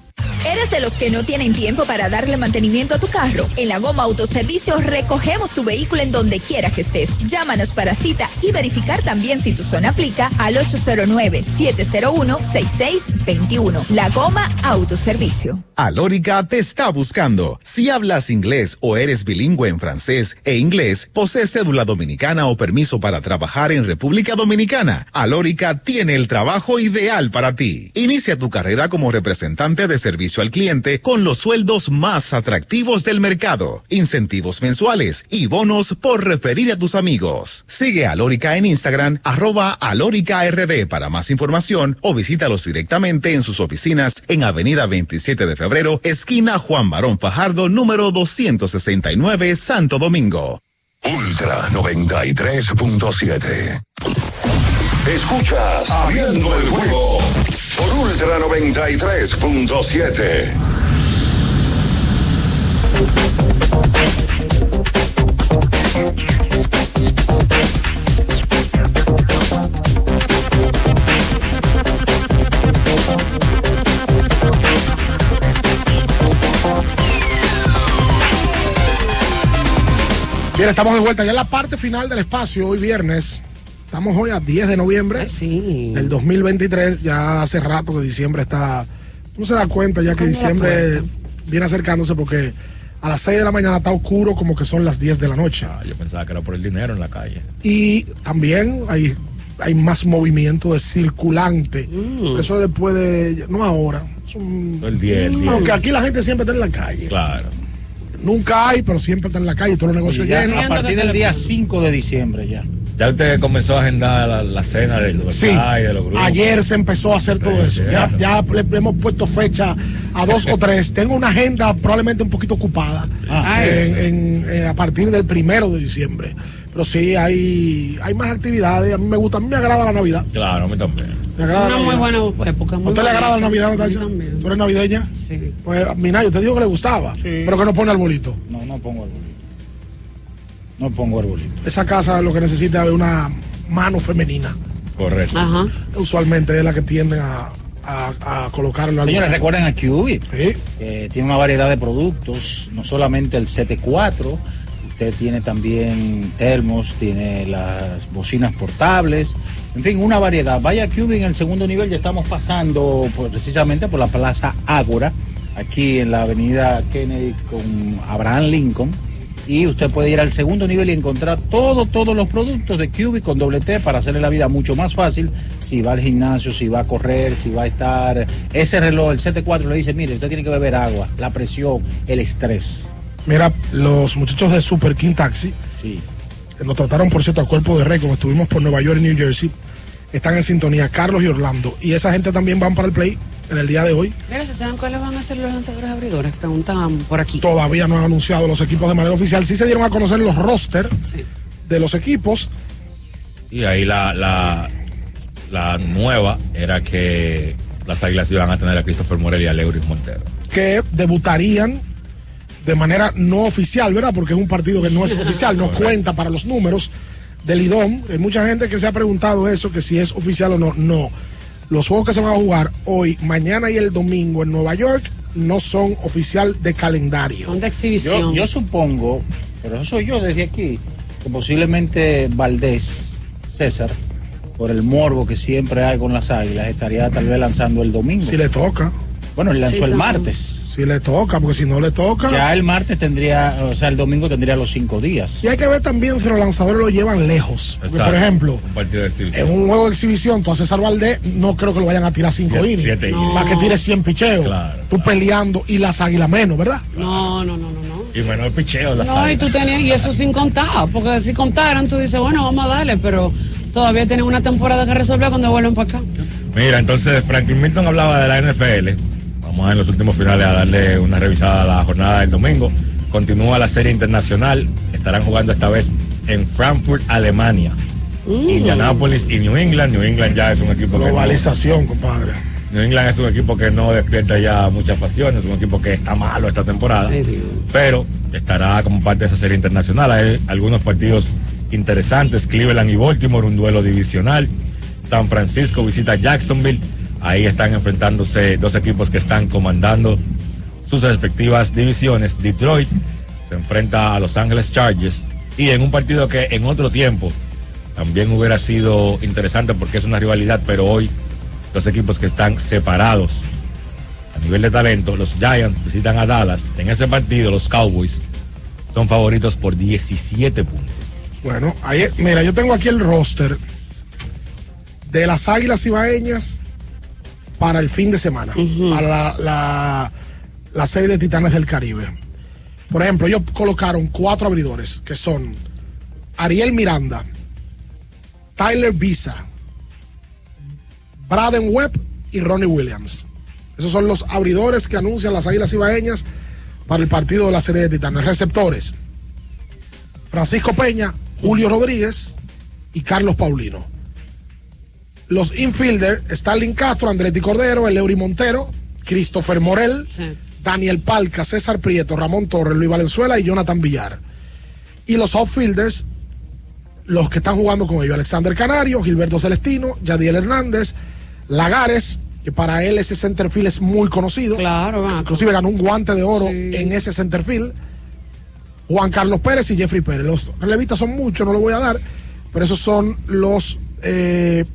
¿Eres de los que no tienen tiempo para darle mantenimiento a tu carro? En la Goma Autoservicio recogemos tu vehículo en donde quiera que estés. Llámanos para cita y verificar también si tu zona aplica al 809-701-6621. La Goma Autoservicio. Alórica te está buscando. Si hablas inglés o eres bilingüe en francés e inglés, posees cédula dominicana o permiso para trabajar en República Dominicana, Alórica tiene el trabajo ideal para ti. Inicia tu carrera como representante de servicio al cliente con los sueldos más atractivos del mercado, incentivos mensuales y bonos por referir a tus amigos. Sigue a Alórica en Instagram, arroba alóricard para más información o visítalos directamente en sus oficinas en Avenida 27 de Febrero, esquina Juan Barón Fajardo, número 269, Santo Domingo. Ultra 93.7. Escuchas Abriendo el juego por Ultra 93.7. Bien, estamos de vuelta ya en la parte final del espacio, hoy viernes. Estamos hoy a 10 de noviembre del 2023. Ya hace rato que diciembre está. No se da cuenta ya que diciembre viene acercándose porque a las 6 de la mañana está oscuro como que son las 10 de la noche. Ah, yo pensaba que era por el dinero en la calle. Y también hay, hay más movimiento de circulante. Eso después de. No ahora. es un- El 10, el 10. Aunque aquí la gente siempre está en la calle. Claro. Nunca hay, pero siempre está en la calle, todos los negocios llenos. a partir del día 5 de diciembre ya. Ya usted comenzó a agendar la, la cena de los Sí, y de los grupos. ayer se empezó a hacer todo eso. Ya, ya le le hemos puesto fecha a dos o tres. Tengo una agenda probablemente un poquito ocupada Ah. en- en- en- a partir del primero de diciembre. Pero sí, hay, hay más actividades. A mí me gusta, a mí me agrada la Navidad. Claro, a mí también. Me agrada Una muy buena época. ¿A muy usted le agrada la. Navidad, A Natacha? también. ¿Tú eres navideña? Sí. Pues, mira, yo te digo que le gustaba, pero que no pone arbolito. No, no pongo arbolito. No pongo arbolito. Esa casa lo que necesita es una mano femenina. Correcto. Ajá. Usualmente es la que tienden a, a, a colocarlo. Señores, recuerden a Cubit, que tiene una variedad de productos, no solamente el CT4, usted tiene también termos, tiene las bocinas portables, en fin, una variedad. Vaya a Cubit en el segundo nivel, ya estamos pasando por- precisamente por la Plaza Ágora, aquí en la avenida Kennedy con Abraham Lincoln. Y usted puede ir al segundo nivel y encontrar todo, todos los productos de Cubic con doble T para hacerle la vida mucho más fácil. Si va al gimnasio, si va a correr, si va a estar. Ese reloj, el CT4, le dice: mire, usted tiene que beber agua, la presión, el estrés. Mira, los muchachos de Super King Taxi, Sí. nos trataron por cierto a cuerpo de récord, estuvimos por Nueva York y New Jersey, están en sintonía, Carlos y Orlando. Y esa gente también van para el play en el día de hoy. Mira, ¿se saben cuáles van a ser los lanzadores abridores? Preguntan por aquí. Todavía no han anunciado los equipos de manera oficial. Sí se dieron a conocer los roster de los equipos. Y ahí la, la, la nueva era que las águilas iban a tener a Christopher Morel y a Leuris Montero. que debutarían de manera no oficial, ¿verdad? Porque es un partido que no es oficial, no cuenta para los números del IDOM. Hay mucha gente que se ha preguntado eso, que si es oficial o no. No. Los juegos que se van a jugar hoy, mañana y el domingo en Nueva York no son oficial de calendario. Son de Yo, yo supongo, pero eso soy yo desde aquí, que posiblemente Valdés, César, por el morbo que siempre hay con las águilas, estaría tal vez lanzando el domingo. Si le toca. Bueno, él lanzó Sí, el también. martes. Si le toca, porque si no le toca. Ya el martes tendría, o sea, el domingo tendría los cinco días. Y hay que ver también si los lanzadores lo llevan lejos. Porque, por ejemplo, Un partido de exhibición. en un juego de exhibión, tú haces César Valdés, no creo que lo vayan a tirar cinco Siete- innings. siete innings. Para que tire 100 picheos. Claro, tú peleando y las águilas menos, ¿verdad? No, no, no, no. no. Y menor picheo las No, y tú tenías, y eso sin contar, porque si contaran, tú dices, bueno, vamos a darle, pero todavía tienen una temporada que resolver cuando vuelven para acá. Mira, entonces Franklin Milton hablaba de la NFL. Vamos en los últimos finales a darle una revisada a la jornada del domingo. Continúa la serie internacional. Estarán jugando esta vez en Frankfurt, Alemania. Indianapolis y New England. New England ya es un equipo que no- Globalización, compadre. New England es un equipo que no despierta ya muchas pasiones, es un equipo que está malo esta temporada, pero estará como parte de esa serie internacional. Hay algunos partidos interesantes, Cleveland y Baltimore, un duelo divisional. San Francisco visita Jacksonville, Ahí están enfrentándose dos equipos que están comandando sus respectivas divisiones. Detroit se enfrenta a Los Ángeles Chargers y en un partido que en otro tiempo también hubiera sido interesante porque es una rivalidad, pero hoy los equipos que están separados a nivel de talento, los Giants visitan a Dallas. En ese partido los Cowboys son favoritos por 17 puntos. Bueno, ahí, mira, yo tengo aquí el roster de las Águilas Ibaeñas para el fin de semana, para la, la, la serie de Titanes del Caribe. Por ejemplo, ellos colocaron cuatro abridores que son Ariel Miranda, Tyler Visa, Braden Webb y Ronnie Williams. Esos son los abridores que anuncian las Águilas Ibaeñas para el partido de la serie de Titanes. Receptores: Francisco Peña, Julio Rodríguez y Carlos Paulino. Los infielders: Stalin Castro, Andretti Cordero, Eleury Montero, Christopher Morel, Daniel Palca, César Prieto, Ramón Torres, Luis Valenzuela y Jonathan Villar. Y los outfielders, los que están jugando con ellos: Alexander Canario, Gilberto Celestino, Yadiel Hernández, Lagares, que para él ese centerfield es muy conocido. Claro, Inclusive ganó un guante de oro en ese centerfield. Juan Carlos Pérez y Jeffrey Pérez. Los relevistas son muchos, no lo voy a dar, pero esos son los eh,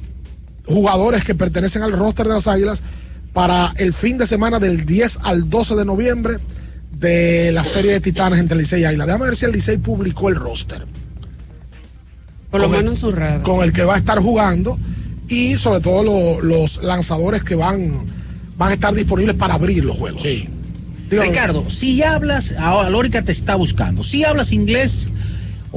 jugadores que pertenecen al roster de las Águilas para el fin de semana del 10 al 12 de noviembre de la serie de Titanes entre Licey y Águila. Déjame ver si el Licey publicó el roster. Por lo menos en su red. Con el que va a estar jugando y sobre todo lo- los lanzadores que van, van a estar disponibles para abrir los juegos. Sí. Ricardo, si hablas, ahora Lórica te está buscando, si hablas inglés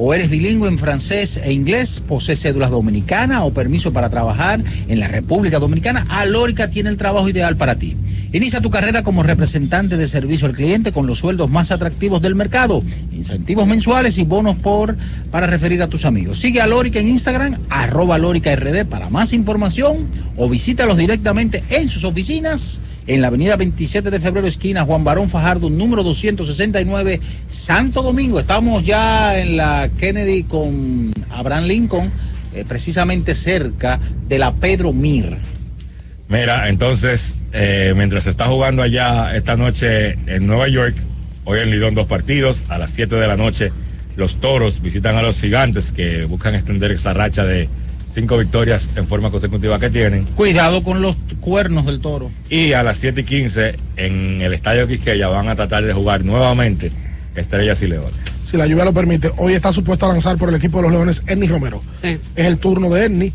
o eres bilingüe en francés e inglés, posees cédulas dominicanas o permiso para trabajar en la República Dominicana, Alórica tiene el trabajo ideal para ti. Inicia tu carrera como representante de servicio al cliente con los sueldos más atractivos del mercado, incentivos mensuales y bonos por para referir a tus amigos. Sigue a Lórica en Instagram, arroba Lórica RD para más información o visítalos directamente en sus oficinas en la avenida 27 de febrero, esquina Juan Barón Fajardo, número 269, Santo Domingo. Estamos ya en la Kennedy con Abraham Lincoln, eh, precisamente cerca de la Pedro Mir. Mira, entonces, eh, mientras se está jugando allá esta noche en Nueva York, hoy en Lidón dos partidos, a las 7 de la noche, los toros visitan a los gigantes que buscan extender esa racha de cinco victorias en forma consecutiva que tienen. Cuidado con los cuernos del toro. Y a las 7 y 15 en el Estadio Quisqueya van a tratar de jugar nuevamente Estrellas y Leones. Si la lluvia lo permite, hoy está supuesto a lanzar por el equipo de los Leones Ernie Romero. Sí. Es el turno de Ernie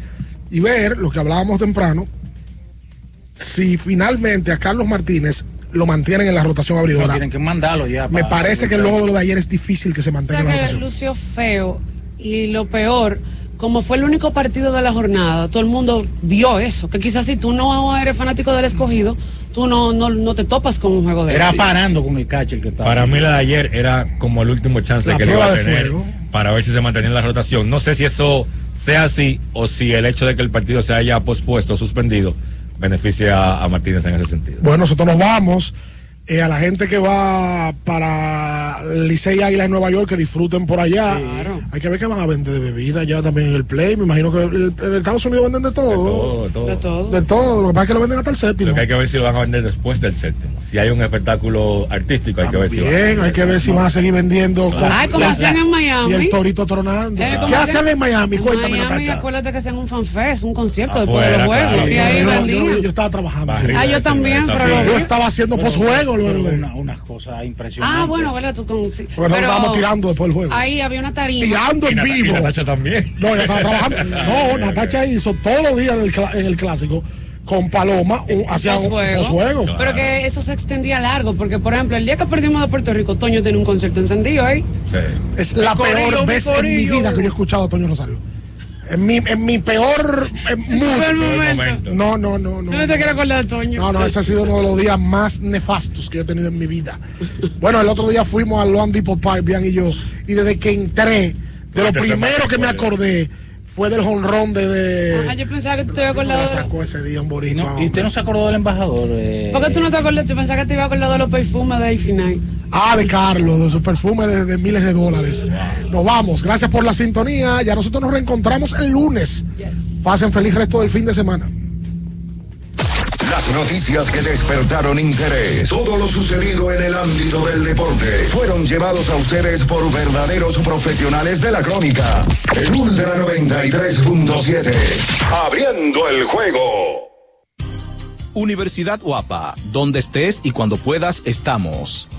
y ver lo que hablábamos temprano, si finalmente a Carlos Martínez lo mantienen en la rotación No, abridora. tienen que mandarlo ya. Me parece que luego de lo de ayer es difícil que se O mantenga sea en la que rotación. lució feo y lo peor, como fue el único partido de la jornada, todo el mundo vio eso, que quizás si tú no eres fanático del escogido, tú no, no, no te topas con un juego de Era él. parando con el catcher que estaba. Para mí la de ayer era como el último chance La que le iba a tener fuego. para ver si se mantenía en la rotación. No sé si eso sea así o si el hecho de que el partido se haya pospuesto o suspendido beneficia a Martínez en ese sentido. Bueno, nosotros nos vamos. Eh, a la gente que va para Licey Águila en Nueva York, que disfruten por allá. Hay que ver que van a vender de bebida ya también en el Play. Me imagino que el- en Estados Unidos venden de todo. Todo, todo. De todo. De todo. Lo que pasa es que lo venden hasta el séptimo. Lo que hay que ver si lo van a vender después del séptimo. Si hay un espectáculo artístico, hay que ver si va a hay que ver si van a seguir vendiendo. Claro. Ay, como la- hacían en Miami. Y el torito tronando. Eh, ¿Qué hacen en Miami? En Cuéntame, Miami, Natacha. acuérdate que hacen un fanfest, un concierto después de los juegos. claro. Y ahí Yo- yo, vendían. yo- yo estaba trabajando. Ah, yo también, pero-. Yo estaba haciendo posjuego luego de. Una, unas cosas impresionantes. Ah, bueno, ¿verdad? Tú con, sí. Bueno, Pero estábamos tirando después del juego. Ahí había una tarima. Tirando Y en Nata- y vivo. Natacha también. No, ella estaba trabajando. No, Natacha hizo todos los días en el, cla- en el clásico con Paloma, un, hacía un posjuego. Pero que eso se extendía largo, porque por ejemplo, el día que perdimos de Puerto Rico, Toño tenía un concierto encendido ahí. Sí. Es la peor vez en mi vida que yo he escuchado a Toño Rosario. En mi, en mi peor. Peor momento. momento. No, no, no, no. Tú no te quieres acordar de Toño. No, no, ese ha sido uno de los días más nefastos que yo he tenido en mi vida. Bueno, el otro día fuimos al Loan Depot Park, Bian y yo, y desde que entré, de lo Este primero me que me acordé fue del honrón de. de Ah, yo pensaba que tú te habías me acordado la de... sacó ese día en Y, Boricua. no- y usted no se acordó del embajador. eh, ¿Por qué tú no te acuerdas? Yo pensaba que te ibas a acordar de los perfumes de Infinite. Ah, de Carlos, de su perfume de, de miles de dólares. Nos vamos. Gracias por la sintonía. Ya nosotros nos reencontramos el lunes. Pasen feliz resto del fin de semana. Las noticias que despertaron interés, todo lo sucedido en el ámbito del deporte, fueron llevados a ustedes por verdaderos profesionales de la crónica. El Ultra 93.7, abriendo el juego. Universidad Guapa, donde estés y cuando puedas estamos.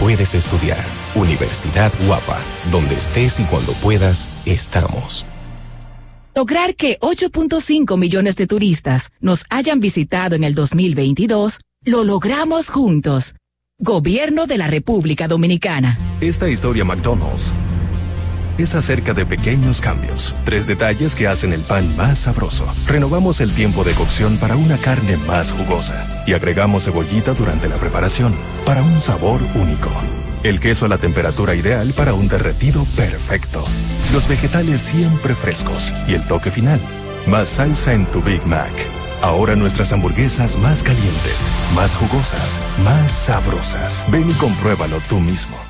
puedes estudiar. Universidad Guapa, donde estés y cuando puedas, estamos. Lograr que 8.5 millones de turistas nos hayan visitado en el 2022, lo logramos juntos. Gobierno de la República Dominicana. Esta historia McDonald's es acerca de pequeños cambios, tres detalles que hacen el pan más sabroso. Renovamos el tiempo de cocción para una carne más jugosa y agregamos cebollita durante la preparación para un sabor único. El queso a la temperatura ideal para un derretido perfecto. Los vegetales siempre frescos y el toque final. Más salsa en tu Big Mac. Ahora nuestras hamburguesas más calientes, más jugosas, más sabrosas. Ven y compruébalo tú mismo.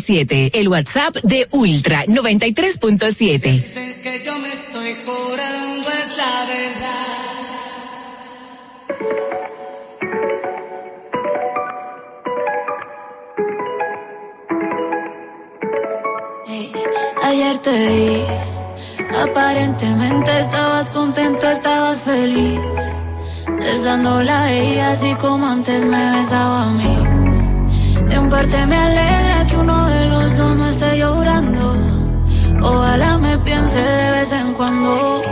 siete el WhatsApp de Ultra 93.7. Que yo me estoy curando es la verdad. Ayer te vi, aparentemente estabas contento, estabas feliz, besándola a ella así como antes me besaba a mí. En parte me alegra que uno de los dos no esté llorando, ojalá me piense de vez en cuando,